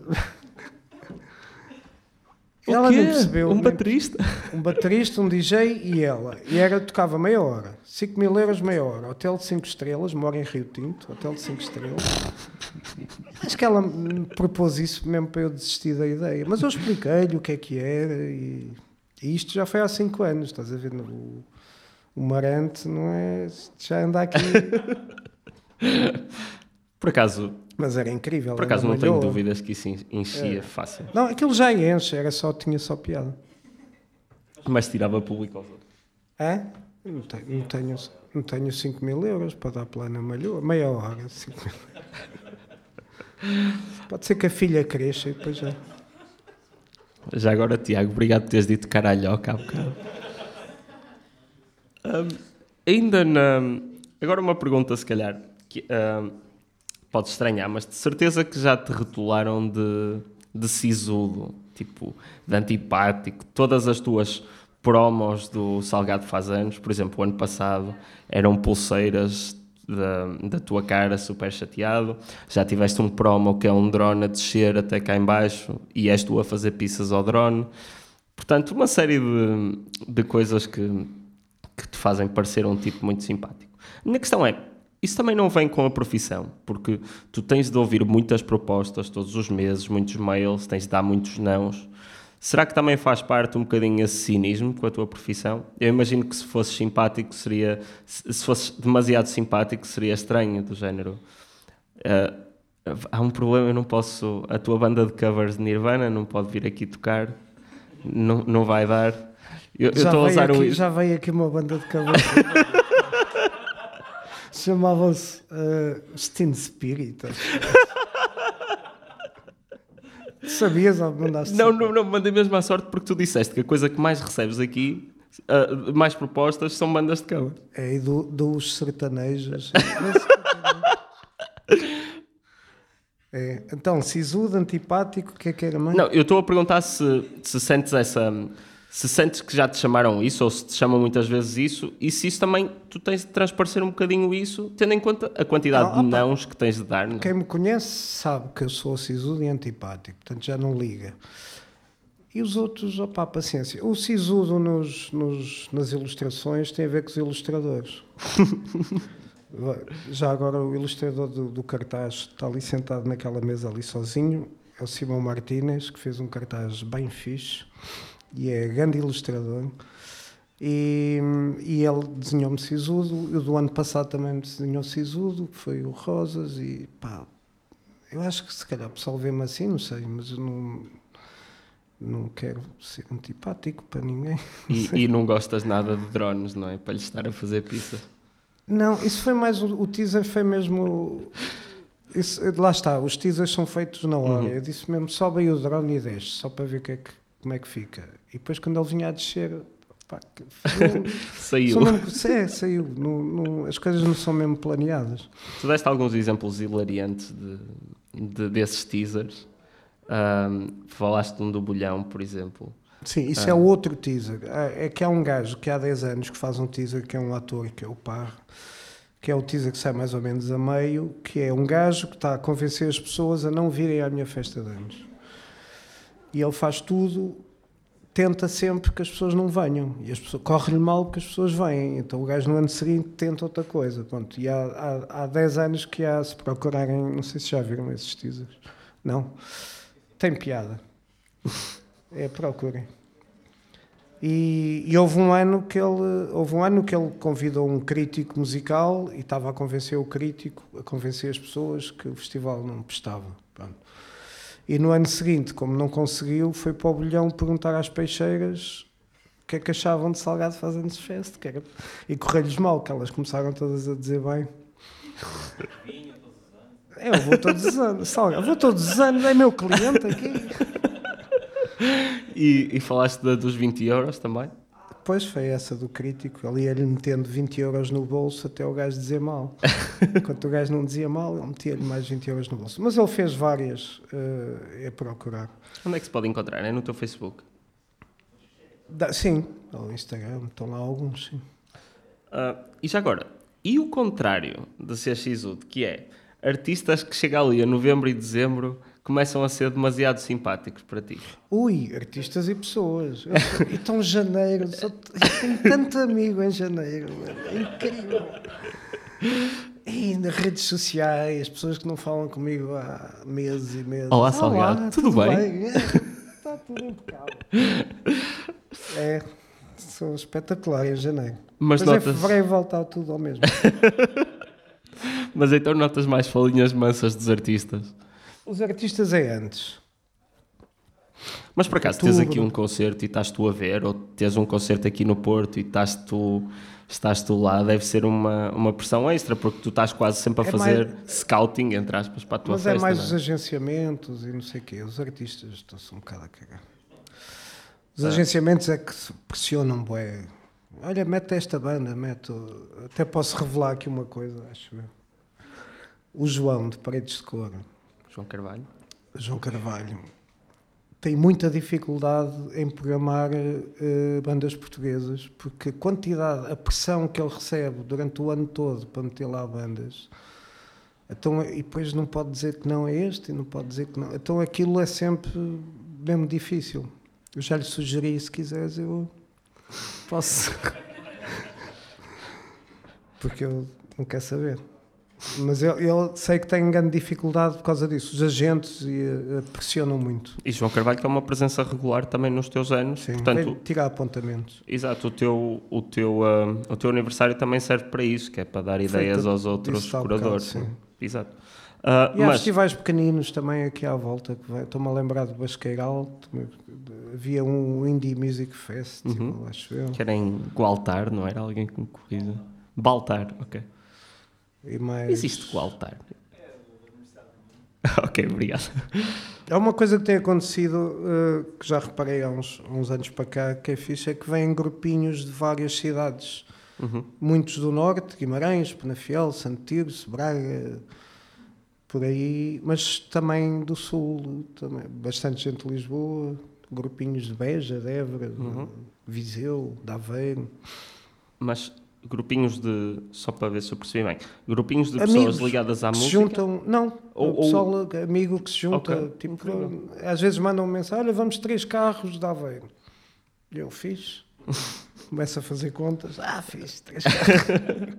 O ela quê? não percebeu. Um baterista? um baterista, um DJ e ela. E era, tocava meia hora. 5 mil euros meia hora. Hotel de 5 estrelas, mora em Rio Tinto, hotel de 5 estrelas. Acho que ela me propôs isso mesmo para eu desistir da ideia. Mas eu expliquei-lhe o que é que era e, e isto já foi há 5 anos, estás a ver? O, o Marante não é. Já anda aqui. Por acaso, Mas era incrível. por acaso não tenho malhou. dúvidas que isso en- enchia É. fácil. Não, aquilo já enche, era só, tinha só piada. Mas tirava público aos outros. Eu Não tenho, não, tenho, não tenho 5 mil euros para dar pela Ana Malhoa. Meia hora, 5 mil Pode ser que a filha cresça e depois já. Já agora, Tiago, obrigado por teres dito caralhoca há bocado. Hum, ainda na. Agora uma pergunta, se calhar, que pode estranhar, mas de certeza que já te rotularam de, de sisudo, tipo, de antipático, todas as tuas promos do Salgado faz anos, por exemplo, o ano passado eram pulseiras da, da tua cara super chateado, já tiveste um promo que é um drone a descer até cá em baixo e és tu a fazer pizzas ao drone. Portanto, uma série de, de coisas que, que te fazem parecer um tipo muito simpático. A minha questão é, isso também não vem com a profissão, porque tu tens de ouvir muitas propostas todos os meses, muitos mails, tens de dar muitos nãos. Será que também faz parte um bocadinho esse cinismo com a tua profissão? Eu imagino que se fosse simpático seria, se fosse demasiado simpático seria estranho, do género. Uh, há um problema, eu não posso, a tua banda de covers de Nirvana não pode vir aqui tocar, não, não vai dar. Eu estou a usar aqui, o... Já veio aqui uma banda de covers. Chamava-se uh, Steam Spirit. Sabias ou mandaste? Não, não, não, mandei mesmo à sorte porque tu disseste que a coisa que mais recebes aqui, uh, mais propostas, são bandas de cover. É, e do, dos sertanejos. é, então, sisudo, antipático, o que é que era mais? Não, eu estou a perguntar se, se sentes essa se sentes que já te chamaram isso, ou se te chamam muitas vezes isso, e se isso também tu tens de transparecer um bocadinho isso, tendo em conta a quantidade não, de nãos que tens de dar. Não? É? Quem me conhece sabe que eu sou sisudo e antipático, portanto já não liga. E os outros, opá, paciência. O sisudo nos, nos, nas ilustrações tem a ver com os ilustradores. já agora o ilustrador do, do cartaz está ali sentado naquela mesa ali sozinho, é o Simão Martínez, que fez um cartaz bem fixe e é grande ilustrador. E, e ele desenhou-me Sisudo, eu do ano passado também desenhou Sisudo, que foi o Rosas, e pá, eu acho que se calhar o pessoal vê-me assim, não sei, mas eu não, não quero ser antipático para ninguém. E, e, não gostas nada de drones, não é? Para lhe estar a fazer pizza? Não, isso foi mais, o, o teaser foi mesmo... Isso, lá está, os teasers são feitos na hora. Uhum. Eu disse mesmo, sobe aí o drone e deixe, só para ver o que é que como é que fica? E depois, quando ele vinha a descer, pá, saiu. Mesmo, é, saiu. Não, não, as coisas não são mesmo planeadas. Tu deste alguns exemplos hilariantes de, de desses teasers. Um, falaste de um do bolhão, por exemplo. Sim, isso é outro teaser. É, é que há um gajo que há 10 anos que faz um teaser que é um ator, que é o Par, que é o teaser que sai mais ou menos a meio, que é um gajo que está a convencer as pessoas a não virem à minha festa de anos. E ele faz tudo, tenta sempre que as pessoas não venham. E as pessoas corre-lhe mal porque as pessoas vêm. Então o gajo no ano seguinte tenta outra coisa. Pronto. E há, há, há 10 anos que há, se procurarem, não sei se já viram esses teasers. Não? Tem piada. É, procurem. E, e, houve um ano que ele houve um ano que ele convidou um crítico musical e estava a convencer o crítico, a convencer as pessoas que o festival não prestava. Pronto. E no ano seguinte, como não conseguiu, foi para o bolhão perguntar às peixeiras o que é que achavam de Salgado fazendo-se festa. Era... E correu-lhes mal, que elas começaram todas a dizer bem. Eu vou todos os anos, Salgado, vou todos os anos, é meu cliente aqui. E, e falaste da, dos 20 euros também? Pois foi essa do crítico, ali ele metendo 20 euros no bolso até o gajo dizer mal. Enquanto o gajo não dizia mal, ele metia-lhe mais 20 euros no bolso. Mas ele fez várias uh, a procurar. Onde é que se pode encontrar? É no teu Facebook? Da, sim, no Instagram, estão lá alguns, sim. Uh, e já agora, e o contrário de CXUD, que é artistas que chegam ali a novembro e dezembro começam a ser demasiado simpáticos para ti? Ui, artistas e pessoas. então, janeiro, só, eu tenho tanto amigo em janeiro, é incrível. E nas redes sociais, pessoas que não falam comigo há meses e meses. Olá, Salgado, Olá, tudo, tudo, bem? bem? É, está tudo impecável. É, sou espetacular em janeiro. Mas Depois notas... em fevereiro voltar tudo ao mesmo. Mas então notas mais falinhas mansas dos artistas? Os artistas é antes. Mas por acaso tens aqui um concerto e estás tu a ver, ou tens um concerto aqui no Porto e estás tu, estás tu lá, deve ser uma, uma pressão extra, porque tu estás quase sempre a é fazer mais... scouting, entre aspas, para a tua Mas é festa. Mas é mais é? os agenciamentos e não sei o quê. Os artistas estão-se um bocado a cagar. Os é. agenciamentos é que pressionam, bué. Olha, mete esta banda, mete. Até posso revelar aqui uma coisa, acho eu. O João, de Paredes de Cor João Carvalho. João Carvalho. tem muita dificuldade em programar uh, bandas portuguesas, porque a quantidade, a pressão que ele recebe durante o ano todo para meter lá bandas, então, e depois não pode dizer que não é este, e não pode dizer que não. Então aquilo é sempre mesmo difícil. Eu já lhe sugeri, se quiseres, eu posso. porque eu não quero saber. Mas eu, eu, sei que tem grande dificuldade por causa disso. Os agentes e, uh, pressionam muito. E João Carvalho, que é uma presença regular também nos teus anos. Sim, portanto, tirar apontamentos. Exato, o teu, o, teu, uh, o teu aniversário também serve para isso, que é para dar ideias Feito, aos outros curadores. Bocado, Exato. Uh, e há mas... festivais pequeninos também aqui à volta. Estou-me a lembrar do Basqueiral. Havia um Indie Music Festival, uhum. acho eu. Que era em Gualtar, não era? Alguém que me corrija. Baltar, ok. Mais... Existe o altar? ok, obrigado. É uma coisa que tem acontecido, uh, que já reparei há uns, uns, anos para cá, que é fixe, é que vêm grupinhos de várias cidades. Uhum. Muitos do Norte, Guimarães, Penafiel, Santo Tirso, Braga, por aí, mas também do Sul, também, bastante gente de Lisboa, grupinhos de Beja, de Évora, uhum. de Viseu, de Aveiro. Mas grupinhos de. Só para ver se eu percebi bem. Grupinhos de Amigos pessoas ligadas à música. juntam, não. Ou, pessoal ou... amigo que se junta. Okay. Tipo, às vezes mandam -me mensagem: olha, vamos três carros de Aveiro. Eu fiz. Começo a fazer contas. Ah, fiz três carros.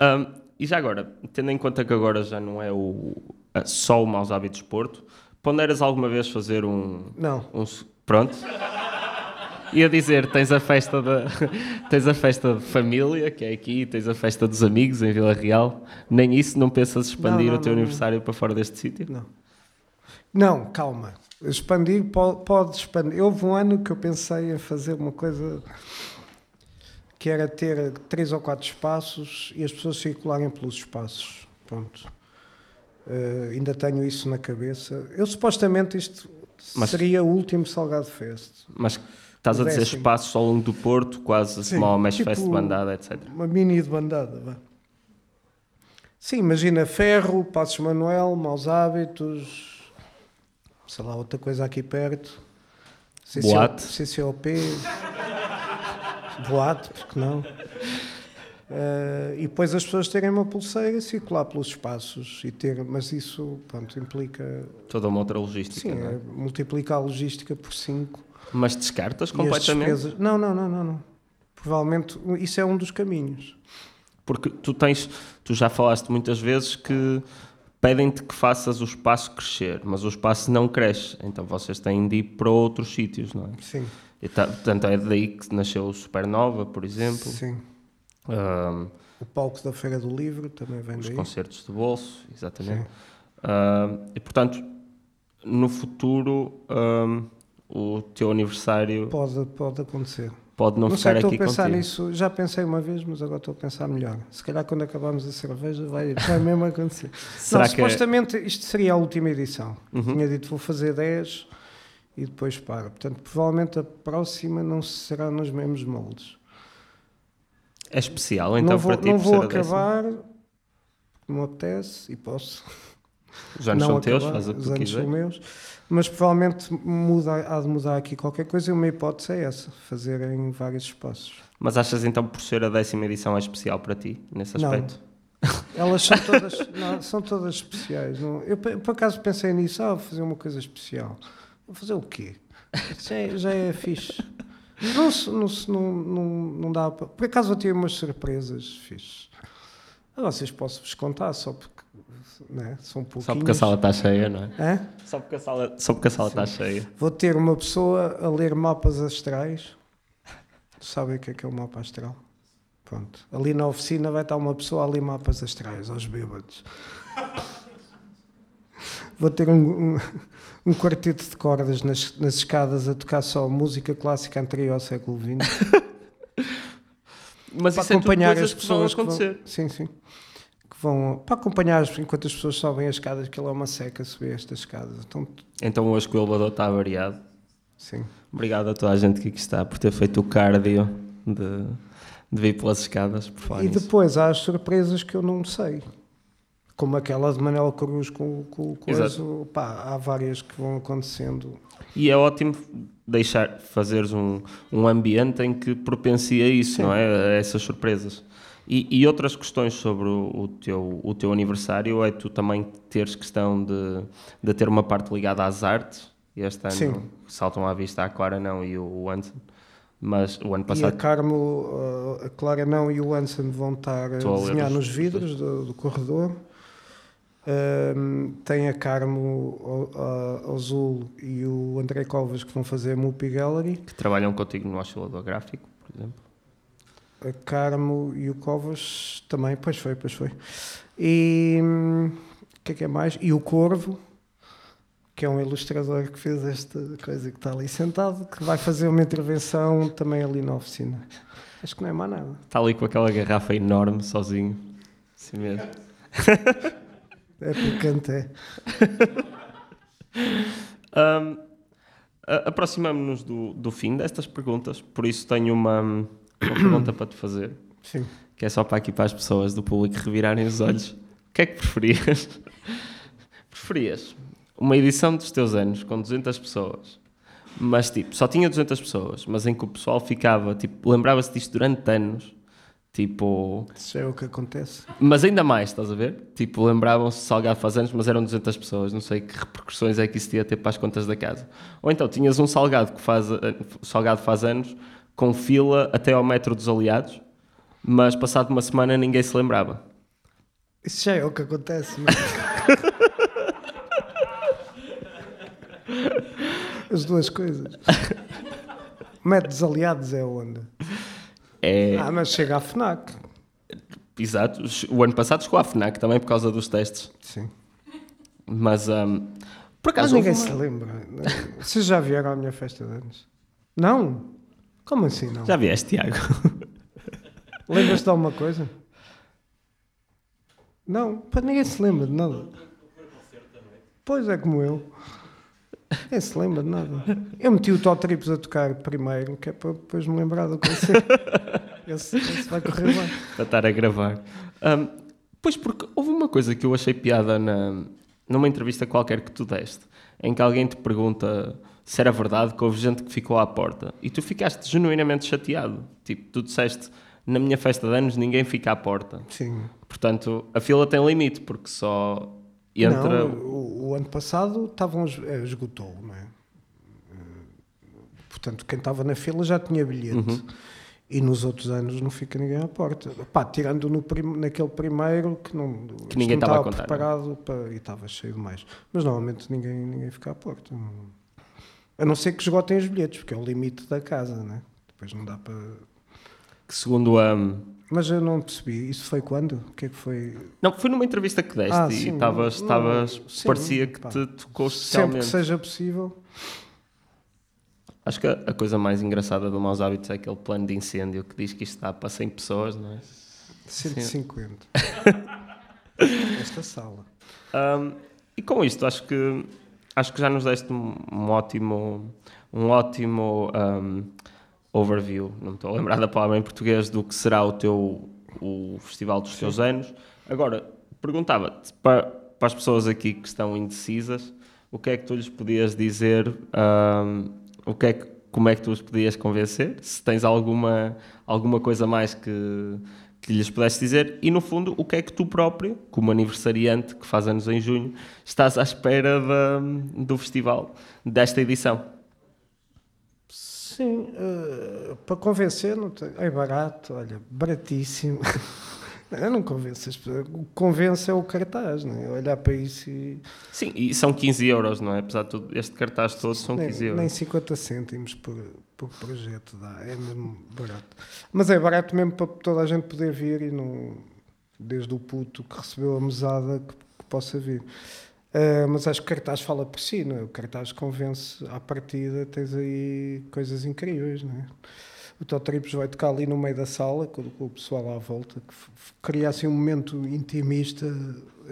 um, e já agora, tendo em conta que agora já não é o, só o Maus Hábitos Porto, ponderas alguma vez fazer um. Não. Um, pronto ia dizer, tens a festa da tens a festa de família, que é aqui, tens a festa dos amigos em Vila Real. Nem isso não pensas expandir não, não, o teu não, aniversário para fora deste sítio? Não. Não, calma. Expandir pode, pode expandir. Houve um ano que eu pensei em fazer uma coisa que era ter três ou quatro espaços e as pessoas circularem pelos espaços. Pronto. Uh, ainda tenho isso na cabeça. Eu supostamente isto mas, seria o último Salgado Fest. Mas Estás a dizer espaços ao longo do Porto, quase Sim, small mesh tipo fest de bandada, etc. Uma mini de bandada, vá. Sim, imagina Ferro, Passos Manuel, Maus Hábitos, sei lá, outra coisa aqui perto. CCO, Boate. CCOP. Boate, porque não? Uh, e depois as pessoas terem uma pulseira, circular pelos espaços e ter, mas isso pronto, implica toda uma outra logística. Sim, é? é multiplicar a logística por 5 mas descartas completamente? Despesas... Não, não, não, não, não. Provavelmente isso é um dos caminhos. Porque tu tens, tu já falaste muitas vezes que pedem-te que faças o espaço crescer, mas o espaço não cresce, então vocês têm de ir para outros sítios, não é? Sim. E tá, portanto é daí que nasceu o Supernova, por exemplo. Sim. Um, o palco da Feira do Livro também vem os daí. Os concertos de bolso, exatamente. Uh, e portanto, no futuro, um, o teu aniversário. Pode, pode acontecer. Pode não, não ficar sei, aqui estou a pensar contigo. nisso, já pensei uma vez, mas agora estou a pensar melhor. Se calhar quando acabarmos a cerveja vai, vai mesmo acontecer. Será não, que... É- supostamente isto seria a última edição. Uhum. Tinha dito vou fazer 10 e depois para. Portanto, provavelmente a próxima não será nos mesmos moldes. É especial, então, não vou, para ti, Não vou acabar, me apetece e posso. Os anos não são acabar, teus, faz o que tu quiseres. são meus mas provavelmente muda, há de mudar aqui qualquer coisa e uma hipótese é essa, fazer em vários espaços. Mas achas então por ser a décima edição é especial para ti, nesse aspecto? Não. Elas são todas, não, são todas especiais. Não? Eu por acaso pensei nisso, ah, vou fazer uma coisa especial. Vou fazer o quê? Já é, já é fixe. Não, não, não, não, não dá para... Por acaso eu tive umas surpresas fixe. Ah, vocês posso-vos contar, só porque né? São pouquinhos. Só porque a sala está cheia, não é? é? Só porque a sala, só porque a sala está cheia. Vou ter uma pessoa a ler mapas astrais. Sabem o que é que é o mapa astral? Pronto. Ali na oficina vai estar uma pessoa a ler mapas astrais, aos bêbados. Vou ter um, um, um, quarteto de cordas nas, nas escadas a tocar só música clássica anterior ao século XX. Mas para isso acompanhar é as pessoas que vão acontecer. Sim, sim vão para acompanhar enquanto as pessoas sobem as escadas, que ele é uma seca subir estas escadas. Então, então hoje que o elevador está variado. Sim. Obrigado a toda a gente que aqui está por ter feito o cardio de, de vir pelas escadas. Por e depois há as surpresas que eu não sei. como aquela de Manel Cruz com, com o coisa, pá, há várias que vão acontecendo. E é ótimo deixar, fazeres um, um ambiente em que propencia isso, Sim. não é? A essas surpresas. E, e outras questões sobre o, o teu, o teu aniversário é tu também teres questão de, de ter uma parte ligada às artes. Este ano Sim. saltam à vista a Clara não e o Anson. Mas o ano E a passado Carmo, uh, a Clara não e o Anson vão estar a Estou a ler desenhar os- nos vidros do, do corredor. Um, tem a Carmo Azul e o André Covas que vão fazer a Mupi Gallery. que trabalham contigo no oscilador gráfico, por exemplo. A Carmo e o Covas também, pois foi, pois foi. E hum, o que é que é mais? E o Corvo, que é um ilustrador que fez esta coisa que está ali sentado, que vai fazer uma intervenção também ali na oficina. Acho que não é mais nada. Está ali com aquela garrafa enorme, sozinho. Assim mesmo. É picante, é. A- Aproximamos-nos do, do fim destas perguntas, por isso tenho uma, uma pergunta para te fazer, Sim. que é só para aqui para as pessoas do público revirarem os olhos. O que é que preferias? preferias uma edição dos teus anos com 200 pessoas, mas tipo, só tinha 200 pessoas, mas em que o pessoal ficava, tipo, lembrava-se disto durante anos, tipo, Isso é o que acontece. mas ainda mais, estás a ver? Tipo, lembravam-se de Salgado faz anos, mas eram 200 pessoas. Não sei que repercussões é que isso ia ter para as contas da casa. Ou então tinhas um Salgado que faz, eh, Salgado faz anos com fila até ao metro dos aliados, mas passado uma semana ninguém se lembrava. Isso já é o que acontece. Mas... As duas coisas. Métodos aliados é onde? É, Ah, mas chega à FNAC. exato. O ano passado chegou à FNAC também por causa dos testes. Sim. Mas, ahm, por Mas acaso, ninguém houve se uma- lembra. Vocês já vieram à minha festa de anos? Não? Como assim não? já vieste, Tiago? Lembras-te de alguma coisa? Não, para ninguém se lembra de nada. Pois é como eu. Ninguém se lembra de nada. Eu meti o Top Trips a tocar primeiro, que é para depois me lembrar do concerto. Esse, esse vai correr bem. para estar a gravar. Ahm, pois porque houve uma coisa que eu achei piada na, numa entrevista qualquer que tu deste, em que alguém te pergunta se era verdade que houve gente que ficou à porta e tu ficaste genuinamente chateado. Tipo, tu disseste na minha festa de anos ninguém fica à porta. Sim. Portanto, a fila tem limite porque só entra. Não, o, o ano passado estavam, es- eh, esgotou, não é? Eh, Portanto, quem estava na fila já tinha bilhete. Uhum. E nos outros anos não fica ninguém à porta. Pá, tirando no prim- naquele primeiro que não, Que ninguém não estava contar, preparado para, e estava cheio demais. Mas normalmente ninguém, ninguém fica à porta. Não- A não ser que esgotem os bilhetes, porque é o limite da casa, né? Depois não dá para. Que segundo a. Mas eu não percebi. Isso foi quando? O que é que foi? Não, foi numa entrevista que deste Ah, e estavas. estavas- parecia que pá. te tocou Sempre especialmente. que seja possível. Acho que a, coisa mais engraçada do Maus Hábitos é aquele plano de incêndio que diz que isto dá para 100 pessoas, não é? 150. Esta sala. Um, e com isto, acho que, acho que já nos deste um, um ótimo, um ótimo um, overview, não me estou a lembrar da palavra em português, do que será o teu o festival dos teus anos. Agora, perguntava-te, para, para as pessoas aqui que estão indecisas, o que é que tu lhes podias dizer, um, o que é que, como é que tu os podias convencer, se tens alguma, alguma coisa mais que, que lhes pudesse dizer, e no fundo, o que é que tu próprio, como aniversariante que faz anos em junho, estás à espera da, do festival, desta edição. Sim, eh, para convencer, não tem- é barato, olha, baratíssimo. Eu não convenço as pessoas. O que convence é o cartaz, não é? Olhar para isso e. Sim, e são 15 euros, não é? Apesar de tudo, este cartaz todo são nem, 15 euros. nem 50 cêntimos por, por projeto dá, é mesmo barato. Mas é barato mesmo para toda a gente poder vir e não. Desde o puto que recebeu a mesada que, que possa vir. Eh, mas acho que o cartaz fala por si, não é? O cartaz convence à partida, tens aí coisas incríveis, não é? O Totrips vai tocar ali no meio da sala, com, com o pessoal à volta, que cria assim um momento intimista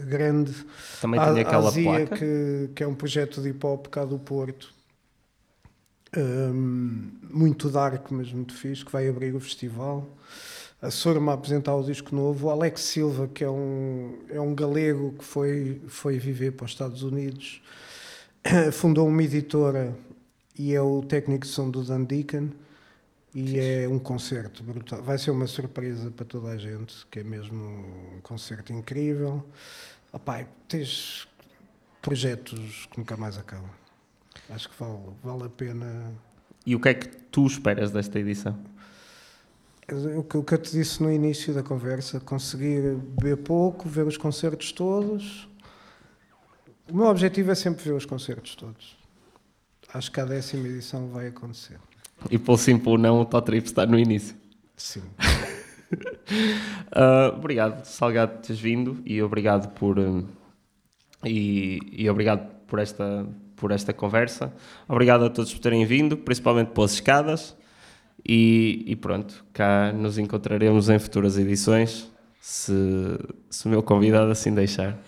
grande. Também tem aquela há Zia, placa. Que, que é um projeto de hip hop cá do Porto. Hum, muito dark, mas muito fixe, que vai abrir o festival. A Sorma a apresentar o disco novo, o Alex Silva, que é um, é um galego que foi, foi viver para os Estados Unidos, fundou uma editora e é o técnico de som do Dan Deacon e é um concerto brutal. Vai ser uma surpresa para toda a gente, que é mesmo um concerto incrível. Opai, tens projetos que nunca mais acabam. Acho que vale, vale a pena. E o que é que tu esperas desta edição? O que, eu te disse no início da conversa, conseguir ver pouco, ver os concertos todos. O meu objetivo é sempre ver os concertos todos. Acho que a décima edição vai acontecer. E pelo sim, pelo não, o Totrip está no início. Sim. uh, obrigado, Salgado, por teres vindo e obrigado por. Um, e, e obrigado por esta, por esta conversa. Obrigado a todos por terem vindo, principalmente pelas escadas. E, e, pronto, cá nos encontraremos em futuras edições, se, se o meu convidado assim deixar.